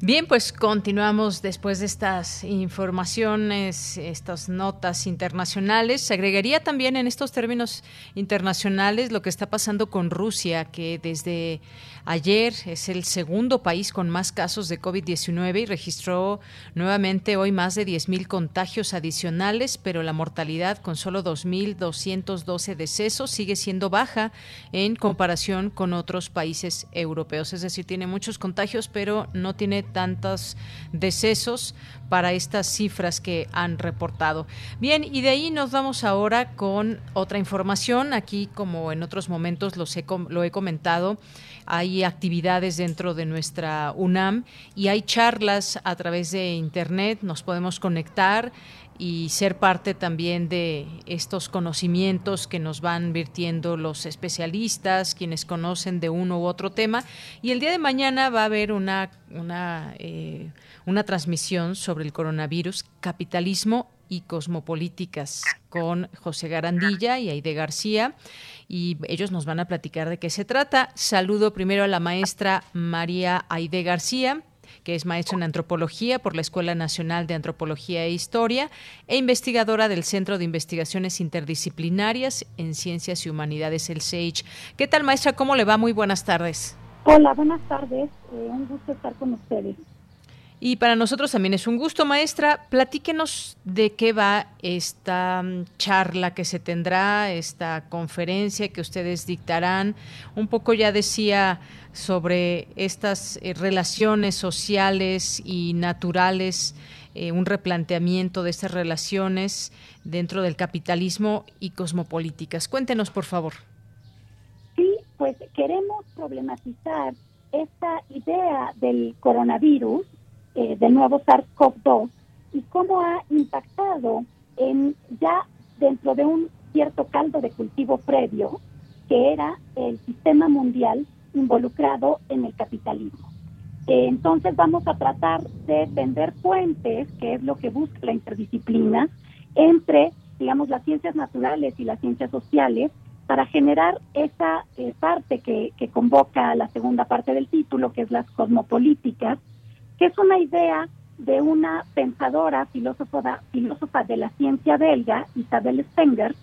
Bien, pues continuamos después de estas informaciones, estas notas internacionales. Se agregaría también en estos términos internacionales lo que está pasando con Rusia, que desde ayer es el segundo país con más casos de COVID-19 y registró nuevamente hoy más de 10.000 contagios adicionales, pero la mortalidad con solo 2.212 decesos sigue siendo baja en comparación con otros países europeos. Es decir, tiene muchos contagios, pero no tiene tantos decesos para estas cifras que han reportado. Bien, y de ahí nos vamos ahora con otra información. Aquí, como en otros momentos los he, lo he comentado, hay actividades dentro de nuestra UNAM y hay charlas a través de Internet, nos podemos conectar y ser parte también de estos conocimientos que nos van virtiendo los especialistas, quienes conocen de uno u otro tema. Y el día de mañana va a haber una, una, eh, una transmisión sobre el coronavirus, capitalismo y cosmopolíticas con José Garandilla y Aide García y ellos nos van a platicar de qué se trata. Saludo primero a la maestra María Aide García que es maestra en antropología por la Escuela Nacional de Antropología e Historia e investigadora del Centro de Investigaciones Interdisciplinarias en Ciencias y Humanidades, el SAGE. ¿Qué tal, maestra? ¿Cómo le va? Muy buenas tardes. Hola, buenas tardes. Eh, un gusto estar con ustedes. Y para nosotros también es un gusto, maestra. Platíquenos de qué va esta mm, charla que se tendrá, esta conferencia que ustedes dictarán. Un poco ya decía sobre estas eh, relaciones sociales y naturales, eh, un replanteamiento de estas relaciones dentro del capitalismo y cosmopolíticas. Cuéntenos, por favor. Sí, pues queremos problematizar esta idea del coronavirus eh, del nuevo SARS-CoV-2 y cómo ha impactado en ya dentro de un cierto caldo de cultivo previo, que era el sistema mundial involucrado en el capitalismo. Eh, entonces vamos a tratar de tender puentes, que es lo que busca la interdisciplina, entre, digamos, las ciencias naturales y las ciencias sociales, para generar esa eh, parte que, que convoca la segunda parte del título, que es las cosmopolíticas, que es una idea de una pensadora, filósofa, filósofa de la ciencia belga, Isabel Stenger,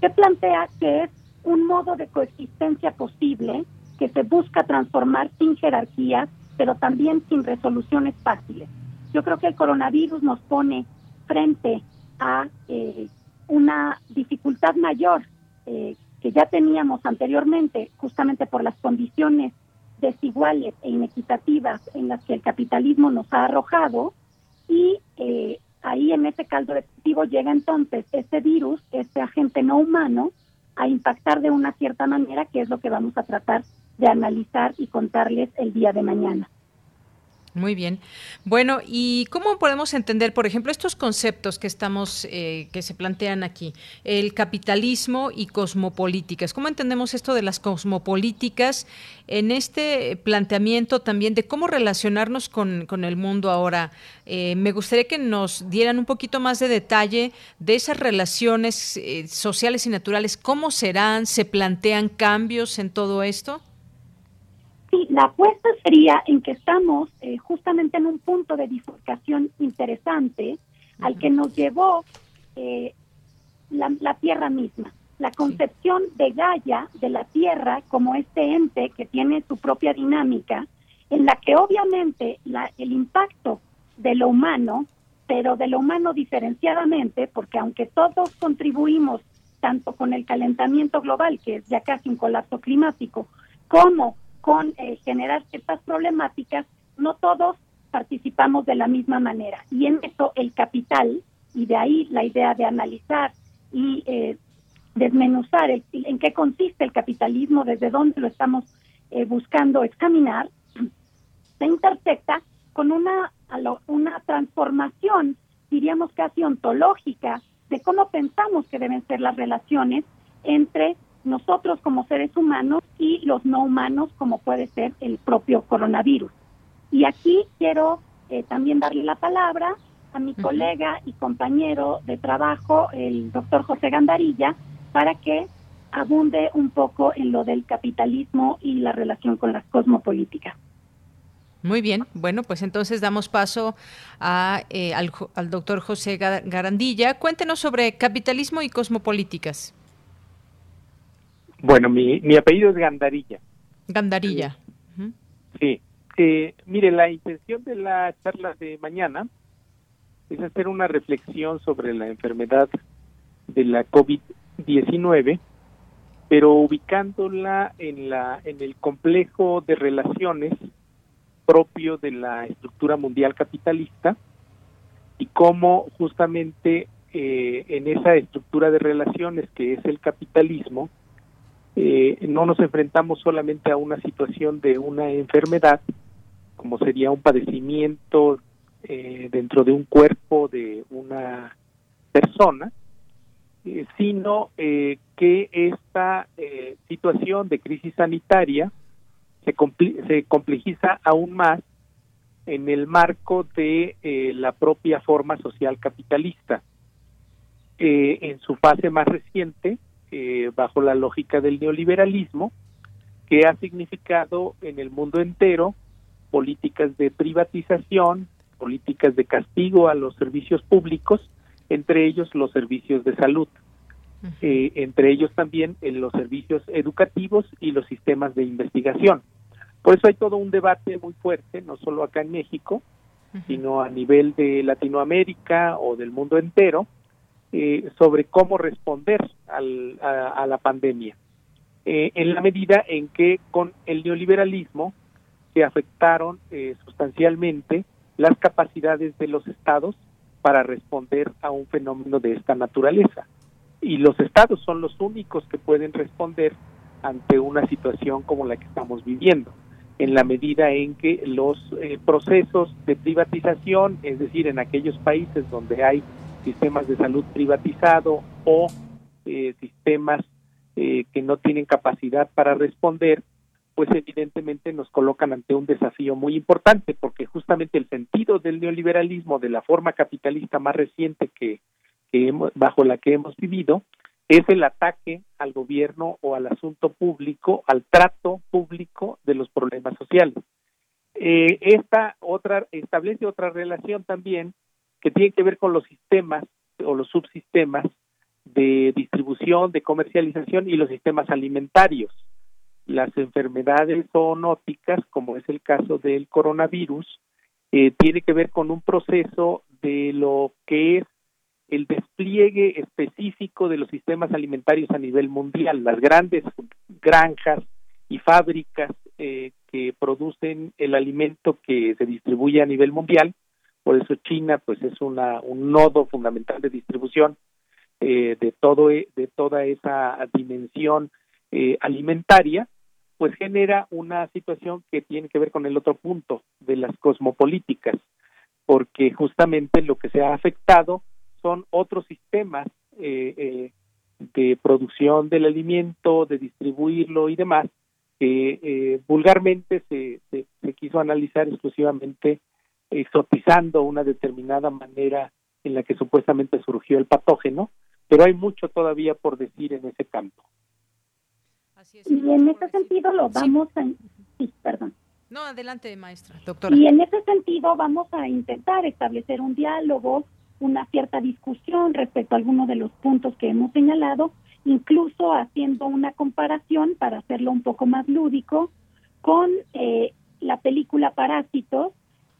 que plantea que es un modo de coexistencia posible que se busca transformar sin jerarquías, pero también sin resoluciones fáciles. Yo creo que el coronavirus nos pone frente a eh, una dificultad mayor eh, que ya teníamos anteriormente, justamente por las condiciones desiguales e inequitativas en las que el capitalismo nos ha arrojado y eh, ahí en ese caldo de cultivo llega entonces este virus, este agente no humano, a impactar de una cierta manera, que es lo que vamos a tratar de analizar y contarles el día de mañana. Muy bien. Bueno, ¿y cómo podemos entender, por ejemplo, estos conceptos que estamos, eh, que se plantean aquí, el capitalismo y cosmopolíticas? ¿Cómo entendemos esto de las cosmopolíticas en este planteamiento también de cómo relacionarnos con, el mundo ahora? Eh, me gustaría que nos dieran un poquito más de detalle de esas relaciones eh, sociales y naturales. ¿Cómo serán? ¿Se plantean cambios en todo esto? Sí, la apuesta sería en que estamos eh, justamente en un punto de bifurcación interesante al que nos llevó eh, la, Tierra misma. La concepción de Gaia, de la Tierra, como este ente que tiene su propia dinámica, en la que obviamente la, el impacto de lo humano, pero de lo humano diferenciadamente, porque aunque todos contribuimos tanto con el calentamiento global, que es ya casi un colapso climático, como con eh, generar ciertas problemáticas, no todos participamos de la misma manera. Y en eso el capital, y de ahí la idea de analizar y eh, desmenuzar en qué consiste el capitalismo, desde dónde lo estamos eh, buscando examinar, se intersecta con una, una transformación, diríamos casi ontológica, de cómo pensamos que deben ser las relaciones entre nosotros como seres humanos y los no humanos como puede ser el propio coronavirus. Y aquí quiero eh, también darle la palabra a mi colega y compañero de trabajo, el doctor José Gandarilla, para que abunde un poco en lo del capitalismo y la relación con las cosmopolíticas. Muy bien, bueno, pues entonces damos paso a, eh, al, al, doctor José Garandilla. Cuéntenos sobre capitalismo y cosmopolíticas. Bueno, mi, mi apellido es Gandarilla. Gandarilla. Sí. Eh, mire, la intención de la charla de mañana es hacer una reflexión sobre la enfermedad de la COVID-19, pero ubicándola en, la, en el complejo de relaciones propio de la estructura mundial capitalista y cómo justamente eh, en esa estructura de relaciones que es el capitalismo, eh, no nos enfrentamos solamente a una situación de una enfermedad, como sería un padecimiento eh, dentro de un cuerpo de una persona, eh, sino eh, que esta eh, situación de crisis sanitaria se, se complejiza aún más en el marco de la propia forma social capitalista. En su fase más reciente, eh, bajo la lógica del neoliberalismo, que ha significado en el mundo entero políticas de privatización, políticas de castigo a los servicios públicos, entre ellos los servicios de salud, uh -huh. eh, entre ellos también en los servicios educativos y los sistemas de investigación. Por eso hay todo un debate muy fuerte, no solo acá en México, uh -huh. sino a nivel de Latinoamérica o del mundo entero, eh, sobre cómo responder al, a, a, la pandemia. Eh, en la medida en que con el neoliberalismo se afectaron eh, sustancialmente las capacidades de los estados para responder a un fenómeno de esta naturaleza. Y los estados son los únicos que pueden responder ante una situación como la que estamos viviendo, en la medida en que los eh, procesos de privatización, es decir, en aquellos países donde hay sistemas de salud privatizado o eh, sistemas eh, que no tienen capacidad para responder, pues evidentemente nos colocan ante un desafío muy importante, porque justamente el sentido del neoliberalismo, de la forma capitalista más reciente que, que hemos, bajo la que hemos vivido, es el ataque al gobierno o al asunto público, al trato público de los problemas sociales. Eh, esta otra establece otra relación también que tiene que ver con los sistemas o los subsistemas de distribución, de comercialización y los sistemas alimentarios. Las enfermedades zoonóticas, como es el caso del coronavirus, eh, tiene que ver con un proceso de lo que es el despliegue específico de los sistemas alimentarios a nivel mundial, las grandes granjas y fábricas eh, que producen el alimento que se distribuye a nivel mundial, por eso China pues es una un nodo fundamental de distribución eh, de todo de toda esa dimensión eh, alimentaria pues genera una situación que tiene que ver con el otro punto de las cosmopolíticas porque justamente lo que se ha afectado son otros sistemas eh, eh, de producción del alimento, de distribuirlo y demás, que eh, vulgarmente se, se, quiso analizar exclusivamente exotizando una determinada manera en la que supuestamente surgió el patógeno, pero hay mucho todavía por decir en ese campo. Así es, y en ese sentido lo vamos sí. a... Sí, perdón. No, adelante, maestra, doctora. Y en ese sentido vamos a intentar establecer un diálogo una cierta discusión respecto a algunos de los puntos que hemos señalado, incluso haciendo una comparación para hacerlo un poco más lúdico con eh, la película Parásitos,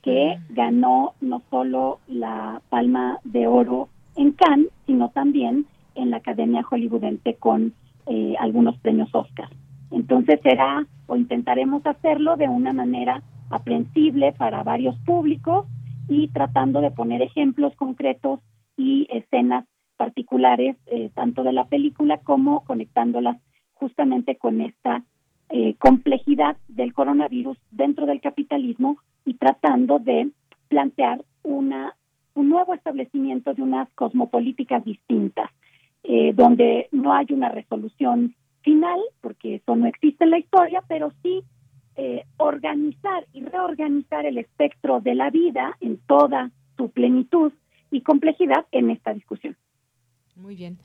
que ganó no solo la Palma de Oro en Cannes, sino también en la Academia Hollywoodense con eh, algunos premios Oscar. Entonces será o intentaremos hacerlo de una manera aprensible para varios públicos y tratando de poner ejemplos concretos y escenas particulares eh, tanto de la película como conectándolas justamente con esta eh, complejidad del coronavirus dentro del capitalismo y tratando de plantear una un nuevo establecimiento de unas cosmopolíticas distintas eh, donde no hay una resolución final porque eso no existe en la historia pero sí eh, organizar y reorganizar el espectro de la vida en toda su plenitud y complejidad en esta discusión. Muy bien,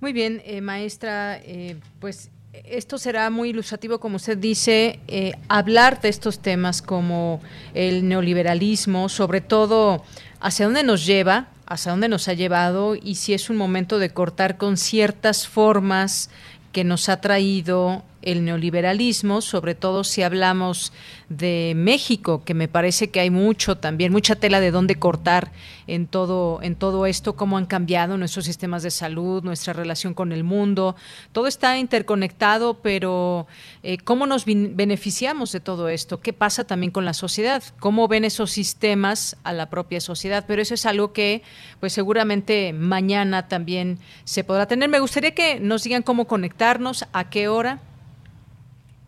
muy bien, eh, maestra, eh, pues esto será muy ilustrativo, como usted dice, eh, hablar de estos temas como el neoliberalismo, sobre todo hacia dónde nos lleva, hacia dónde nos ha llevado y si es un momento de cortar con ciertas formas que nos ha traído el neoliberalismo, sobre todo si hablamos de México, que me parece que hay mucho también, mucha tela de dónde cortar en todo, en todo esto, cómo han cambiado nuestros sistemas de salud, nuestra relación con el mundo. Todo está interconectado, pero eh, ¿cómo nos beneficiamos de todo esto? ¿Qué pasa también con la sociedad? ¿Cómo ven esos sistemas a la propia sociedad? Pero eso es algo que, pues seguramente mañana también se podrá tener. Me gustaría que nos digan cómo conectarnos, a qué hora.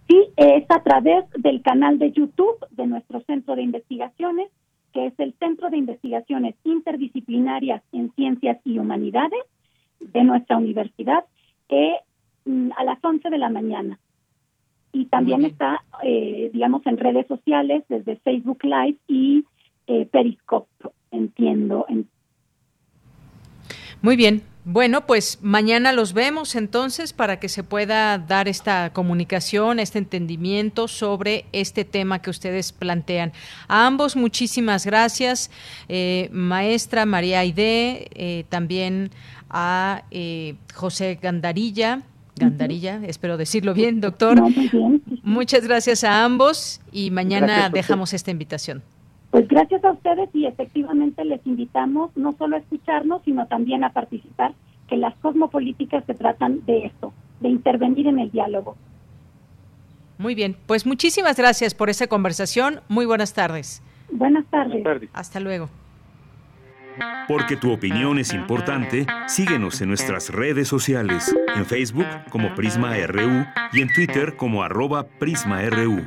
Sí, es a través del canal de YouTube de nuestro centro de investigaciones, que es el Centro de Investigaciones Interdisciplinarias en Ciencias y Humanidades de nuestra universidad, que mm, a las 11 de la mañana. Y también está, eh, digamos, en redes sociales, desde Facebook Live y eh, Periscope, entiendo. Muy bien, bueno, pues mañana los vemos entonces para que se pueda dar esta comunicación, este entendimiento sobre este tema que ustedes plantean. A ambos muchísimas gracias, eh, maestra María Aide, eh, también a eh, José Gandarilla. Gandarilla, espero decirlo bien, doctor. Muchas gracias a ambos y mañana dejamos esta invitación. Pues gracias a ustedes y efectivamente les invitamos no solo a escucharnos, sino también a participar, que las cosmopolíticas se tratan de esto, de intervenir en el diálogo. Muy bien, pues muchísimas gracias por esta conversación. Muy buenas tardes. Buenas tardes. Hasta luego. Porque tu opinión es importante, síguenos en nuestras redes sociales, en Facebook como Prisma RU y en Twitter como arroba PrismaRU.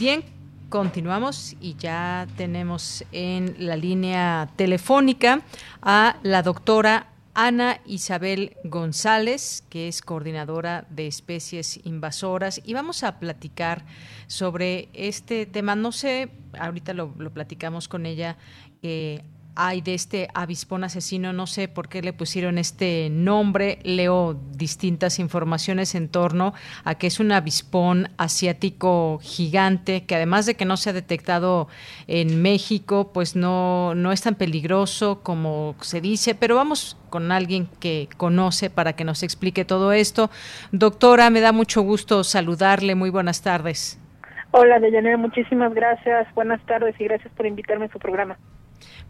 Bien, continuamos y ya tenemos en la línea telefónica a la doctora Ana Isabel González, que es coordinadora de especies invasoras, y vamos a platicar sobre este tema. No sé, ahorita lo, platicamos con ella. Eh, hay de este avispón asesino, no sé por qué le pusieron este nombre, leo distintas informaciones en torno a que es un avispón asiático gigante, que además de que no se ha detectado en México, pues no, no es tan peligroso como se dice, pero vamos con alguien que conoce para que nos explique todo esto. Doctora, me da mucho gusto saludarle, muy buenas tardes. Hola, Deyanira, muchísimas gracias, buenas tardes y gracias por invitarme a su programa.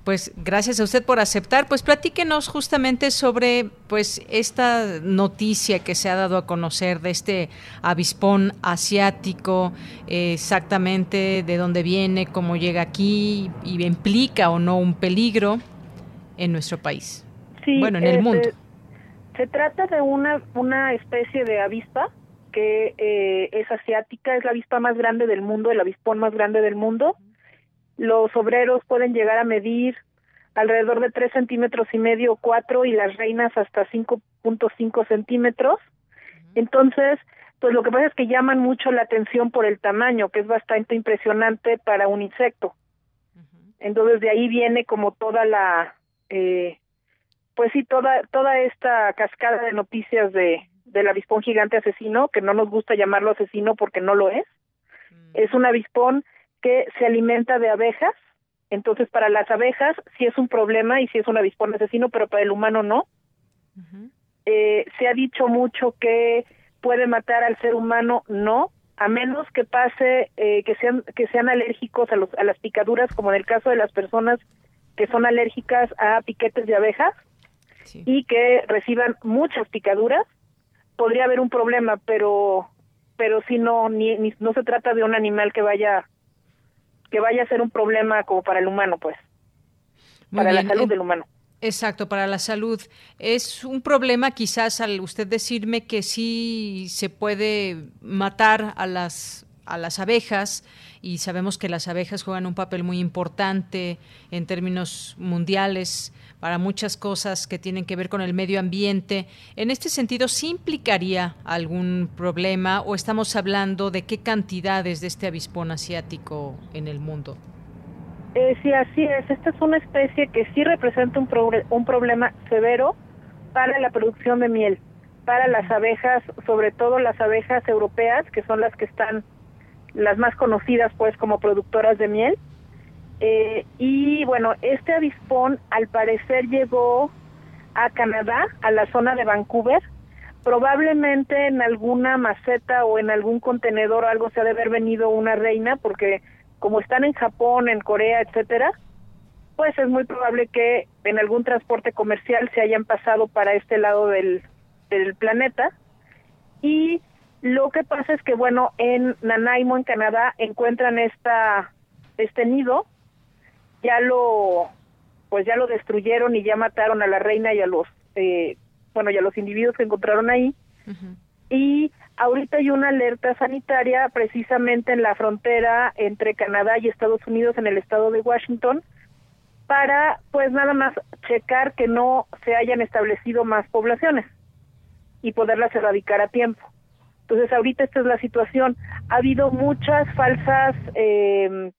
Pues gracias a usted por aceptar. Pues platíquenos justamente sobre pues esta noticia que se ha dado a conocer de este avispón asiático, exactamente de dónde viene, cómo llega aquí y implica o no un peligro en nuestro país. Sí, bueno, en el eh, mundo. Se, trata de una una especie de avispa que eh, es asiática, es la avispa más grande del mundo, el avispón más grande del mundo los obreros pueden llegar a medir alrededor de tres centímetros y medio o cuatro y las reinas hasta 5.5 centímetros. Entonces, pues lo que pasa es que llaman mucho la atención por el tamaño, que es bastante impresionante para un insecto. Entonces de ahí viene como toda la, eh, pues sí, toda toda esta cascada de noticias de del avispón gigante asesino, que no nos gusta llamarlo asesino porque no lo es. Es un avispón que se alimenta de abejas. Entonces, para las abejas sí es un problema y sí es un avispón asesino, pero para el humano no. eh, se ha dicho mucho que puede matar al ser humano, no, a menos que pase eh, que sean que sean alérgicos a, los, a las picaduras, como en el caso de las personas que son alérgicas a piquetes de abejas y que reciban muchas picaduras, podría haber un problema, pero pero si no ni, ni, no se trata de un animal que vaya que vaya a ser un problema como para el humano, pues, para la salud del humano. Exacto, para la salud. Es un problema quizás al usted decirme que sí se puede matar a las a las abejas y sabemos que las abejas juegan un papel muy importante en términos mundiales para muchas cosas que tienen que ver con el medio ambiente. En este sentido, ¿sí implicaría algún problema o estamos hablando de qué cantidades de este avispón asiático en el mundo? Eh, sí, así es. Esta es una especie que sí representa un, un problema severo para la producción de miel, para las abejas, sobre todo las abejas europeas, que son las que están las más conocidas pues como productoras de miel. Eh, y bueno, este avispón al parecer llegó a Canadá, a la zona de Vancouver, probablemente en alguna maceta o en algún contenedor o algo se ha de haber venido una reina, porque como están en Japón, en Corea, etcétera, pues es muy probable que en algún transporte comercial se hayan pasado para este lado del, del planeta. Y lo que pasa es que, bueno, en Nanaimo, en Canadá, encuentran esta, este nido, ya lo, pues ya lo destruyeron y ya mataron a la reina y a los, eh, bueno, y a los individuos que encontraron ahí. Y ahorita hay una alerta sanitaria precisamente en la frontera entre Canadá y Estados Unidos en el estado de Washington para, pues nada más checar que no se hayan establecido más poblaciones y poderlas erradicar a tiempo. Entonces, ahorita esta es la situación. Ha habido muchas falsas eh,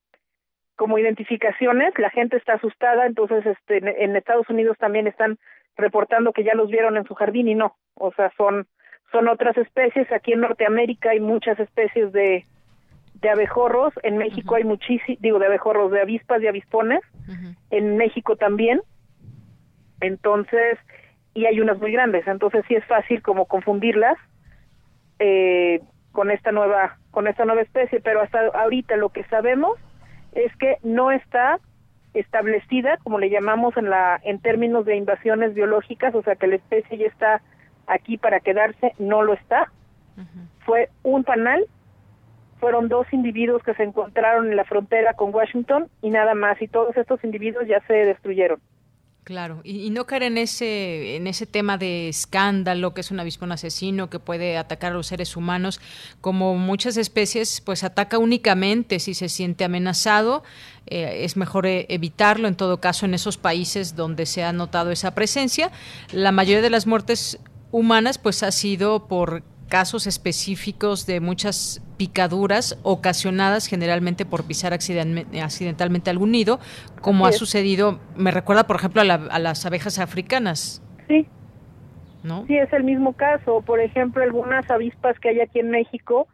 como identificaciones, la gente está asustada, entonces este, en Estados Unidos también están reportando que ya los vieron en su jardín y no, o sea, son son otras especies, aquí en Norteamérica hay muchas especies de, de abejorros, en México hay muchísimos, digo, de abejorros, de avispas y avispones, en México también, entonces, y hay unas muy grandes, entonces sí es fácil como confundirlas eh, con esta nueva con esta nueva especie, pero hasta ahorita lo que sabemos es que no está establecida, como le llamamos en la en términos de invasiones biológicas, o sea que la especie ya está aquí para quedarse, no lo está. Fue un panal, fueron dos individuos que se encontraron en la frontera con Washington y nada más, y todos estos individuos ya se destruyeron. Claro, y, no caer en ese, en ese tema de escándalo, que es un avispón asesino que puede atacar a los seres humanos, como muchas especies, pues ataca únicamente si se siente amenazado. Eh, es mejor eh, evitarlo, en todo caso, en esos países donde se ha notado esa presencia. La mayoría de las muertes humanas, pues ha sido por casos específicos de muchas picaduras ocasionadas generalmente por pisar accidentalmente algún nido, como ha sucedido, me recuerda por ejemplo a, las abejas africanas. Sí. ¿No? Sí, es el mismo caso. Por ejemplo, algunas avispas que hay aquí en México,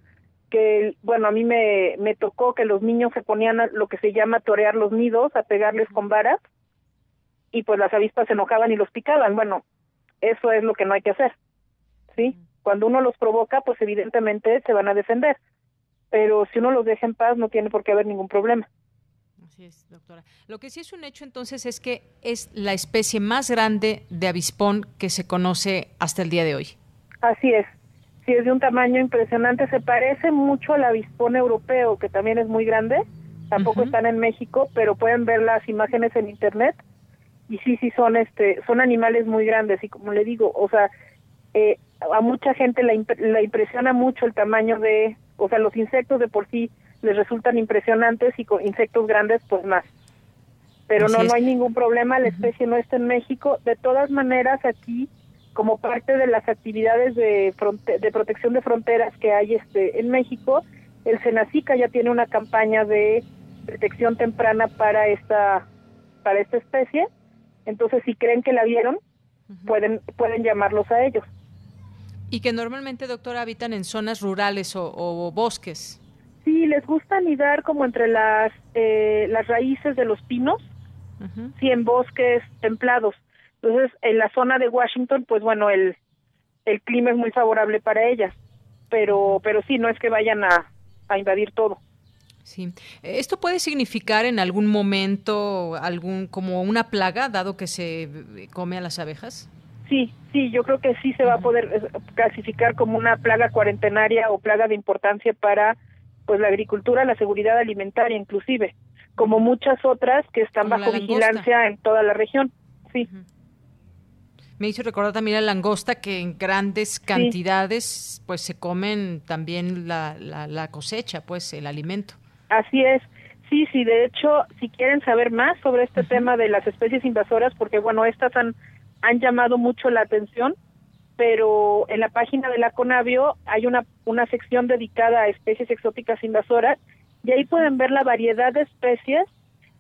que, bueno, a mí me, me tocó que los niños se ponían a lo que se llama torear los nidos, a pegarles con varas, y pues las avispas se enojaban y los picaban. Bueno, eso es lo que no hay que hacer. ¿Sí? Cuando uno los provoca, pues evidentemente se van a defender. Pero si uno los deja en paz, no tiene por qué haber ningún problema. Así es, doctora. Lo que sí es un hecho entonces es que es la especie más grande de avispón que se conoce hasta el día de hoy. Así es. Sí, es de un tamaño impresionante. Se parece mucho al avispón europeo, que también es muy grande. Tampoco están en México, pero pueden ver las imágenes en internet. Y sí, sí, son, este, son animales muy grandes. Y como le digo, o sea, eh, a mucha gente la, la impresiona mucho el tamaño de, o sea, los insectos de por sí les resultan impresionantes y con insectos grandes pues más. Pero no, no hay ningún problema, la especie no está en México. De todas maneras, aquí, como parte de las actividades de, de protección de fronteras que hay este en México, el Senacica ya tiene una campaña de detección temprana para esta para esta especie. Entonces, si creen que la vieron, pueden pueden llamarlos a ellos. Y que normalmente, doctora, habitan en zonas rurales o, bosques. Sí, les gusta anidar como entre las, eh, las raíces de los pinos, sí, en bosques templados. Entonces, en la zona de Washington, pues bueno, el, el clima es muy favorable para ellas, pero, pero sí, no es que vayan a, a invadir todo. Sí. ¿Esto puede significar en algún momento algún como una plaga, dado que se come a las abejas? Sí, sí, yo creo que sí se va a poder eh, clasificar como una plaga cuarentenaria o plaga de importancia para pues la agricultura, la seguridad alimentaria inclusive, como muchas otras que están bajo vigilancia en toda la región. Sí. Me hizo recordar también la langosta que en grandes cantidades pues se comen también la, la, cosecha, pues el alimento. Así es. Sí, sí, de hecho, si quieren saber más sobre este tema de las especies invasoras, porque bueno, estas han han llamado mucho la atención, pero en la página de la Conavio hay una, una sección dedicada a especies exóticas invasoras y ahí pueden ver la variedad de especies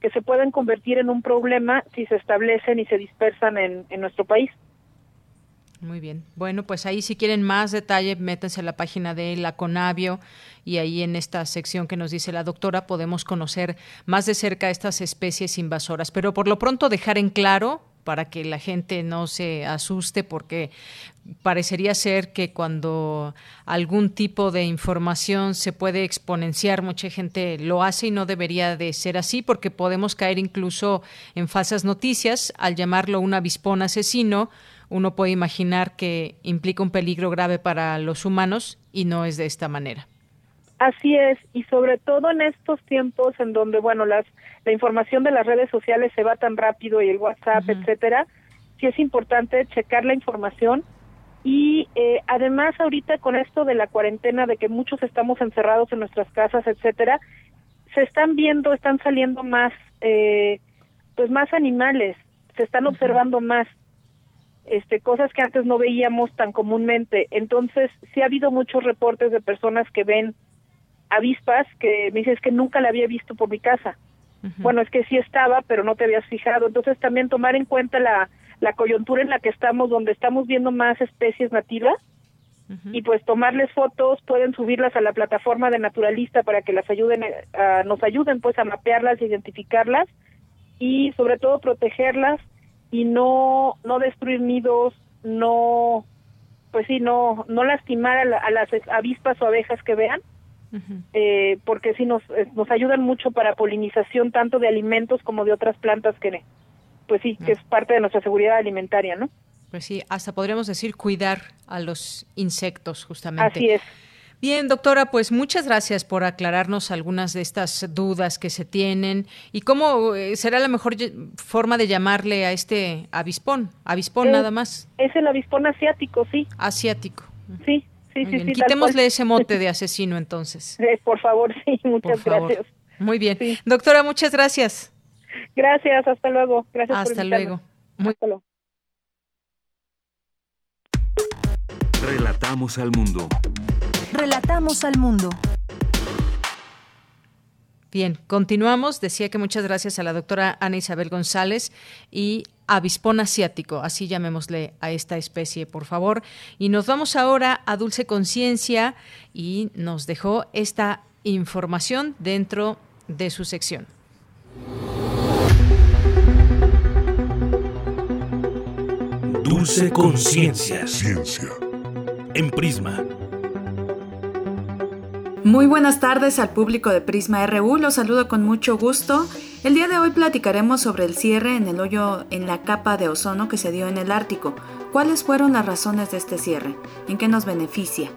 que se pueden convertir en un problema si se establecen y se dispersan en, nuestro país. Muy bien. Bueno, pues ahí si quieren más detalle, métanse a la página de la Conavio y ahí en esta sección que nos dice la doctora podemos conocer más de cerca estas especies invasoras. Pero por lo pronto dejar en claro para que la gente no se asuste porque parecería ser que cuando algún tipo de información se puede exponenciar, mucha gente lo hace y no debería de ser así porque podemos caer incluso en falsas noticias al llamarlo un avispón asesino. Uno puede imaginar que implica un peligro grave para los humanos y no es de esta manera. Así es, y sobre todo en estos tiempos en donde, bueno, las, la información de las redes sociales se va tan rápido y el WhatsApp, etcétera, sí es importante checar la información y eh, además ahorita con esto de la cuarentena, de que muchos estamos encerrados en nuestras casas, etcétera, se están viendo, están saliendo más, eh, pues más animales, se están observando más este, cosas que antes no veíamos tan comúnmente. Entonces, sí ha habido muchos reportes de personas que ven avispas que me dices que nunca la había visto por mi casa. Bueno, es que sí estaba, pero no te habías fijado. Entonces también tomar en cuenta la, la coyuntura en la que estamos, donde estamos viendo más especies nativas y pues tomarles fotos, pueden subirlas a la plataforma de Naturalista para que las ayuden, a, nos ayuden pues a mapearlas, identificarlas y sobre todo protegerlas y no no destruir nidos, no pues sí, no no lastimar a, a las avispas o abejas que vean eh, porque sí nos, eh, nos ayudan mucho para polinización tanto de alimentos como de otras plantas que, pues sí, que es parte de nuestra seguridad alimentaria, ¿no? Pues sí, hasta podríamos decir cuidar a los insectos, justamente. Así es. Bien, doctora, pues muchas gracias por aclararnos algunas de estas dudas que se tienen y cómo eh, será la mejor forma de llamarle a este avispón, avispón nada más. Es el avispón asiático, sí. Asiático. Sí, sí, sí, Quitémosle ese mote de asesino entonces. Eh, por favor, sí, muchas gracias. Muy bien. Doctora, muchas gracias. Gracias, hasta luego. Gracias hasta luego. Muy... Hasta luego. Relatamos al mundo. Relatamos al mundo. Bien, continuamos. Decía que muchas gracias a la doctora Ana Isabel González y avispón asiático, así llamémosle a esta especie, por favor. Y nos vamos ahora a Dulce Conciencia y nos dejó esta información dentro de su sección. Dulce Conciencia. Ciencia. En Prisma. Muy buenas tardes al público de Prisma RU, los saludo con mucho gusto. El día de hoy platicaremos sobre el cierre en el hoyo en la capa de ozono que se dio en el Ártico. ¿Cuáles fueron las razones de este cierre? ¿En qué nos beneficia?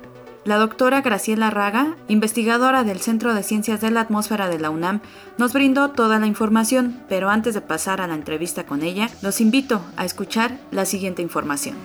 La doctora Graciela Raga, investigadora del Centro de Ciencias de la Atmósfera de la UNAM, nos brindó toda la información, pero antes de pasar a la entrevista con ella, los invito a escuchar la siguiente información.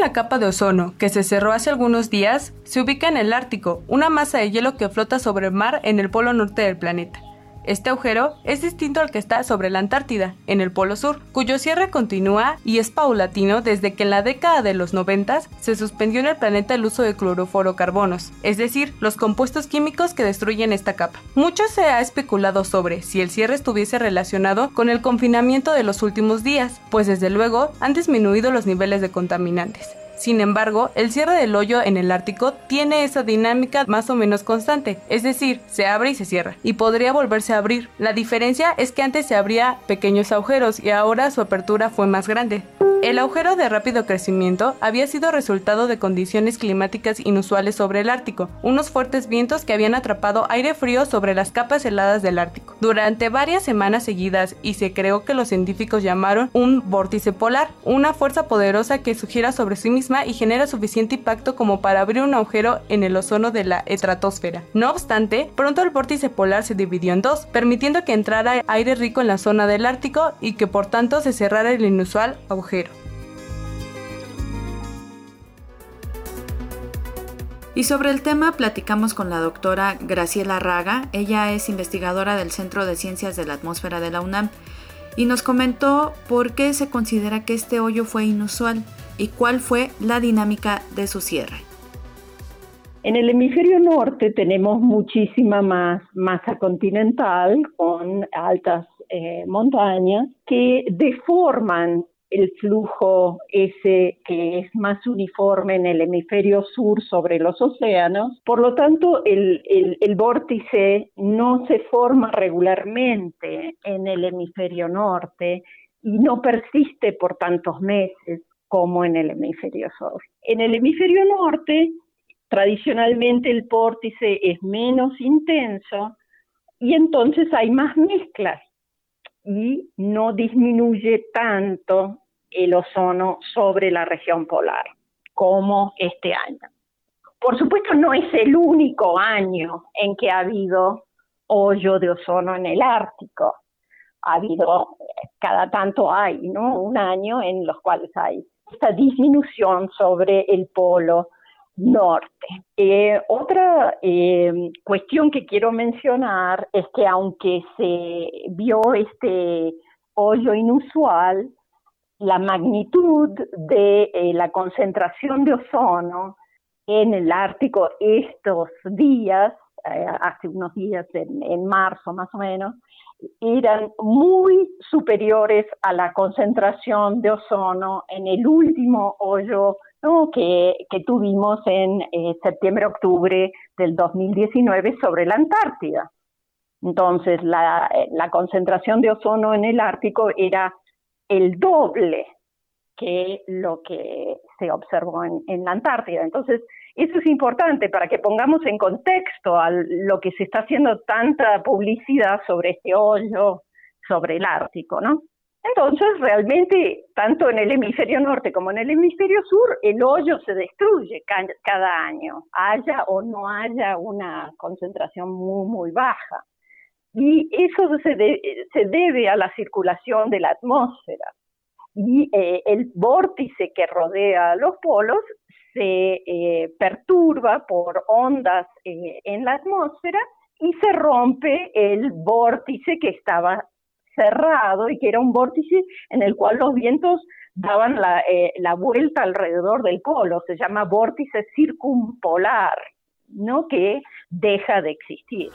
La capa de ozono, que se cerró hace algunos días, se ubica en el Ártico, una masa de hielo que flota sobre el mar en el polo norte del planeta. Este agujero es distinto al que está sobre la Antártida, en el Polo Sur, cuyo cierre continúa y es paulatino desde que en la década de los 90 se suspendió en el planeta el uso de cloroforocarbonos, es decir, los compuestos químicos que destruyen esta capa. Mucho se ha especulado sobre si el cierre estuviese relacionado con el confinamiento de los últimos días, pues desde luego han disminuido los niveles de contaminantes. Sin embargo, el cierre del hoyo en el Ártico tiene esa dinámica más o menos constante, es decir, se abre y se cierra, y podría volverse a abrir. La diferencia es que antes se abría pequeños agujeros y ahora su apertura fue más grande. El agujero de rápido crecimiento había sido resultado de condiciones climáticas inusuales sobre el Ártico, unos fuertes vientos que habían atrapado aire frío sobre las capas heladas del Ártico durante varias semanas seguidas y se creó que los científicos llamaron un vórtice polar, una fuerza poderosa que sugiera sobre sí misma y genera suficiente impacto como para abrir un agujero en el ozono de la estratosfera. No obstante, pronto el vórtice polar se dividió en dos, permitiendo que entrara aire rico en la zona del Ártico y que por tanto se cerrara el inusual agujero. Y sobre el tema platicamos con la doctora Graciela Raga, ella es investigadora del Centro de Ciencias de la Atmósfera de la UNAM, y nos comentó por qué se considera que este hoyo fue inusual y cuál fue la dinámica de su cierre. En el hemisferio norte tenemos muchísima más masa continental con altas eh, montañas que deforman el flujo ese que es más uniforme en el hemisferio sur sobre los océanos. Por lo tanto, el, el, vórtice no se forma regularmente en el hemisferio norte y no persiste por tantos meses como en el hemisferio sur. En el hemisferio norte, tradicionalmente el vórtice es menos intenso y entonces hay más mezclas y no disminuye tanto el ozono sobre la región polar como este año. Por supuesto, no es el único año en que ha habido hoyo de ozono en el Ártico. Ha habido, cada tanto hay, ¿no? Un año en los cuales hay esta disminución sobre el polo norte. Eh, otra eh, cuestión que quiero mencionar es que aunque se vio este hoyo inusual, la magnitud de eh, la concentración de ozono en el Ártico estos días, hace unos días en, marzo más o menos, eran muy superiores a la concentración de ozono en el último hoyo que, tuvimos en eh, septiembre-octubre del 2019 sobre la Antártida. Entonces, la, la, concentración de ozono en el Ártico era el doble que lo que se observó en, en, la Antártida. Entonces, eso es importante para que pongamos en contexto a lo que se está haciendo tanta publicidad sobre este hoyo, sobre el Ártico, ¿no? Entonces, realmente, tanto en el hemisferio norte como en el hemisferio sur, el hoyo se destruye cada año, haya o no haya una concentración muy, muy baja. Y eso se, debe a la circulación de la atmósfera. Y eh, el vórtice que rodea los polos se eh, perturba por ondas eh, en la atmósfera y se rompe el vórtice que estaba cerrado y que era un vórtice en el cual los vientos daban la, eh, la vuelta alrededor del polo, se llama vórtice circumpolar, ¿no? que deja de existir.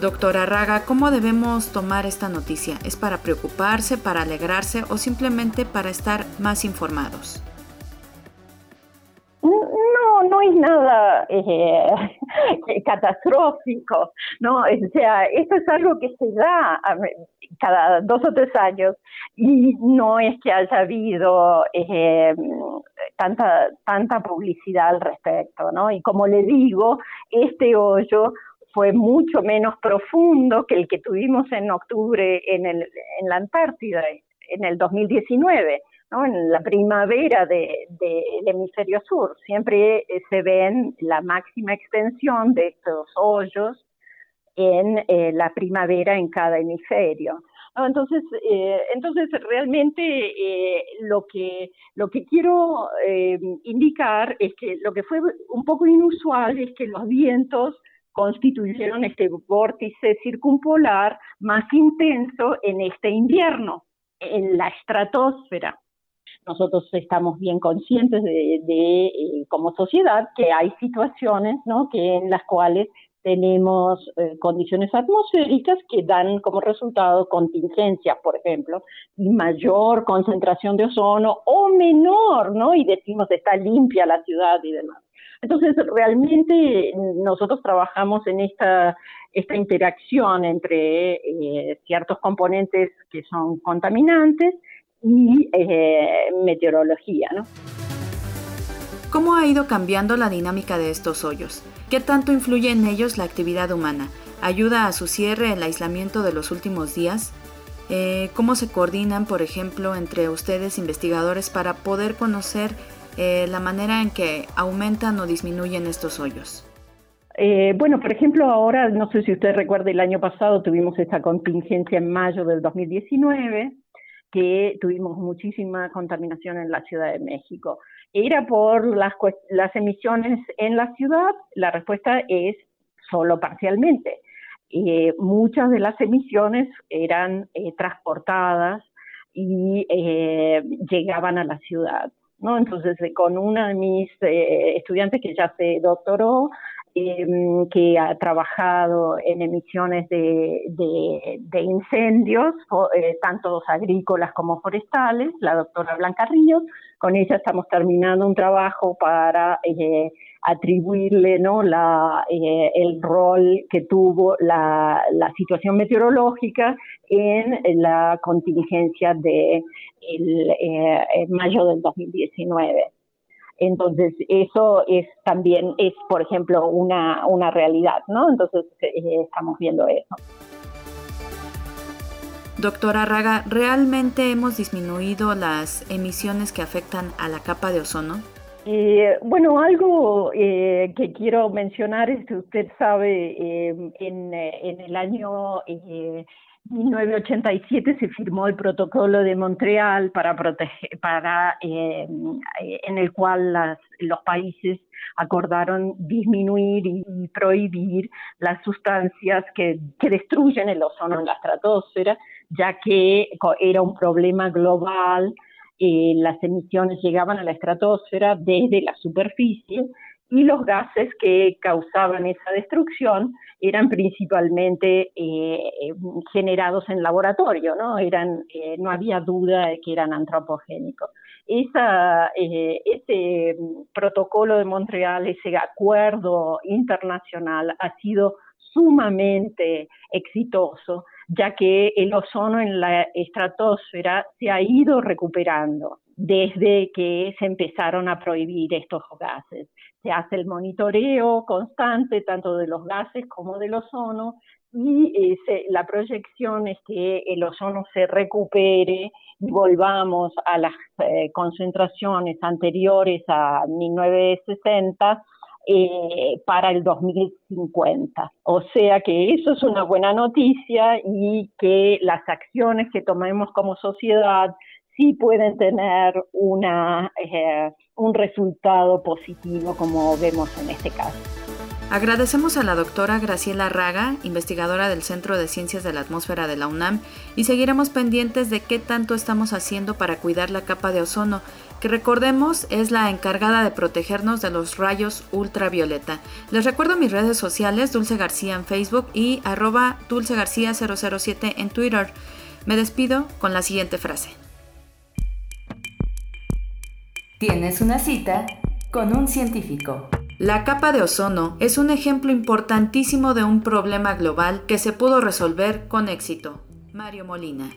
Doctora Raga, ¿cómo debemos tomar esta noticia? ¿Es para preocuparse, para alegrarse o simplemente para estar más informados? No, no es nada eh, catastrófico, ¿no? O sea, esto es algo que se da cada dos o tres años y no es que haya habido eh, tanta, tanta publicidad al respecto, ¿no? Y como le digo, este hoyo fue mucho menos profundo que el que tuvimos en octubre en, el, en la Antártida, en el 2019 en la primavera del hemisferio sur. Siempre eh, se ven la máxima extensión de estos hoyos en eh, la primavera en cada hemisferio. Entonces, eh, entonces realmente lo que lo que quiero indicar es que lo que fue un poco inusual es que los vientos constituyeron este vórtice circumpolar más intenso en este invierno en la estratosfera nosotros estamos bien conscientes de, eh, como sociedad que hay situaciones ¿no? que en las cuales tenemos eh, condiciones atmosféricas que dan como resultado contingencias, por ejemplo, y mayor concentración de ozono o menor, ¿no? Y decimos está limpia la ciudad y demás. Entonces, realmente nosotros trabajamos en esta, esta interacción entre eh, ciertos componentes que son contaminantes y eh, meteorología. ¿no? ¿Cómo ha ido cambiando la dinámica de estos hoyos? ¿Qué tanto influye en ellos la actividad humana? ¿Ayuda a su cierre el aislamiento de los últimos días? Eh, ¿Cómo se coordinan, por ejemplo, entre ustedes investigadores para poder conocer eh, la manera en que aumentan o disminuyen estos hoyos? bueno, por ejemplo, ahora, no sé si usted recuerda, el año pasado tuvimos esta contingencia en mayo del 2019 que tuvimos muchísima contaminación en la Ciudad de México. ¿Era por las, las emisiones en la ciudad? La respuesta es solo parcialmente. Eh, muchas de las emisiones eran eh, transportadas y eh, llegaban a la ciudad. ¿no? Entonces, con una de mis estudiantes que ya se doctoró, Em, que ha trabajado en emisiones de, incendios, eh, tanto agrícolas como forestales, la doctora Blanca Ríos. Con ella estamos terminando un trabajo para eh, atribuirle ¿no? la, eh, el rol que tuvo la, la, situación meteorológica en la contingencia de el, mayo del 2019. Entonces, eso es también, es por ejemplo, una, una realidad, ¿no? Entonces, eh, estamos viendo eso. Doctora Raga, ¿realmente hemos disminuido las emisiones que afectan a la capa de ozono? Eh, bueno, algo eh, que quiero mencionar es que usted sabe, en, en, el año 1987 se firmó el protocolo de Montreal para proteger, para eh, en el cual los países acordaron disminuir y, prohibir las sustancias que, destruyen el ozono en la estratosfera, ya que era un problema global. Eh, las emisiones llegaban a la estratosfera desde la superficie y los gases que causaban esa destrucción eran principalmente eh, generados en laboratorio, ¿no? Eran, eh, no había duda de que eran antropogénicos. Esa, eh, ese protocolo de Montreal, ese acuerdo internacional ha sido sumamente exitoso, ya que el ozono en la estratosfera se ha ido recuperando desde que se empezaron a prohibir estos gases se hace el monitoreo constante tanto de los gases como del ozono y eh, la proyección es que el ozono se recupere y volvamos a las eh, concentraciones anteriores a 1960 eh, para el 2050. O sea que eso es una buena noticia y que las acciones que tomemos como sociedad sí pueden tener una, eh, un resultado positivo como vemos en este caso. Agradecemos a la doctora Graciela Raga, investigadora del Centro de Ciencias de la Atmósfera de la UNAM, y seguiremos pendientes de qué tanto estamos haciendo para cuidar la capa de ozono, que recordemos es la encargada de protegernos de los rayos ultravioleta. Les recuerdo mis redes sociales, Dulce García en Facebook y arroba Dulce García 007 en Twitter. Me despido con la siguiente frase. Tienes una cita con un científico. La capa de ozono es un ejemplo importantísimo de un problema global que se pudo resolver con éxito. Mario Molina.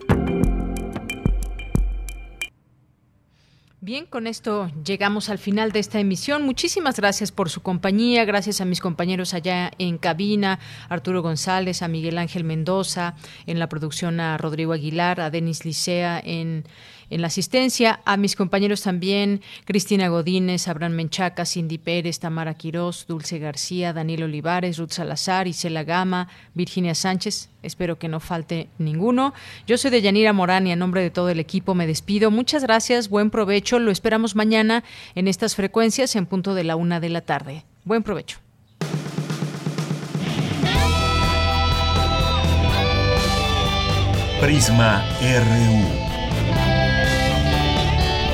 Bien, con esto llegamos al final de esta emisión. Muchísimas gracias por su compañía, gracias a mis compañeros allá en cabina, Arturo González, a Miguel Ángel Mendoza, en la producción a Rodrigo Aguilar, a Denis Licea en en la asistencia, a mis compañeros también, Cristina Godínez, Abraham Menchaca, Cindy Pérez, Tamara Quirós, Dulce García, Daniel Olivares, Ruth Salazar, Isela Gama, Virginia Sánchez. Espero que no falte ninguno. Yo soy de Yanira Morán y a nombre de todo el equipo me despido. Muchas gracias, buen provecho. Lo esperamos mañana en estas frecuencias en punto de la una de la tarde. Buen provecho. Prisma RU.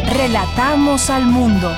Relatamos al mundo.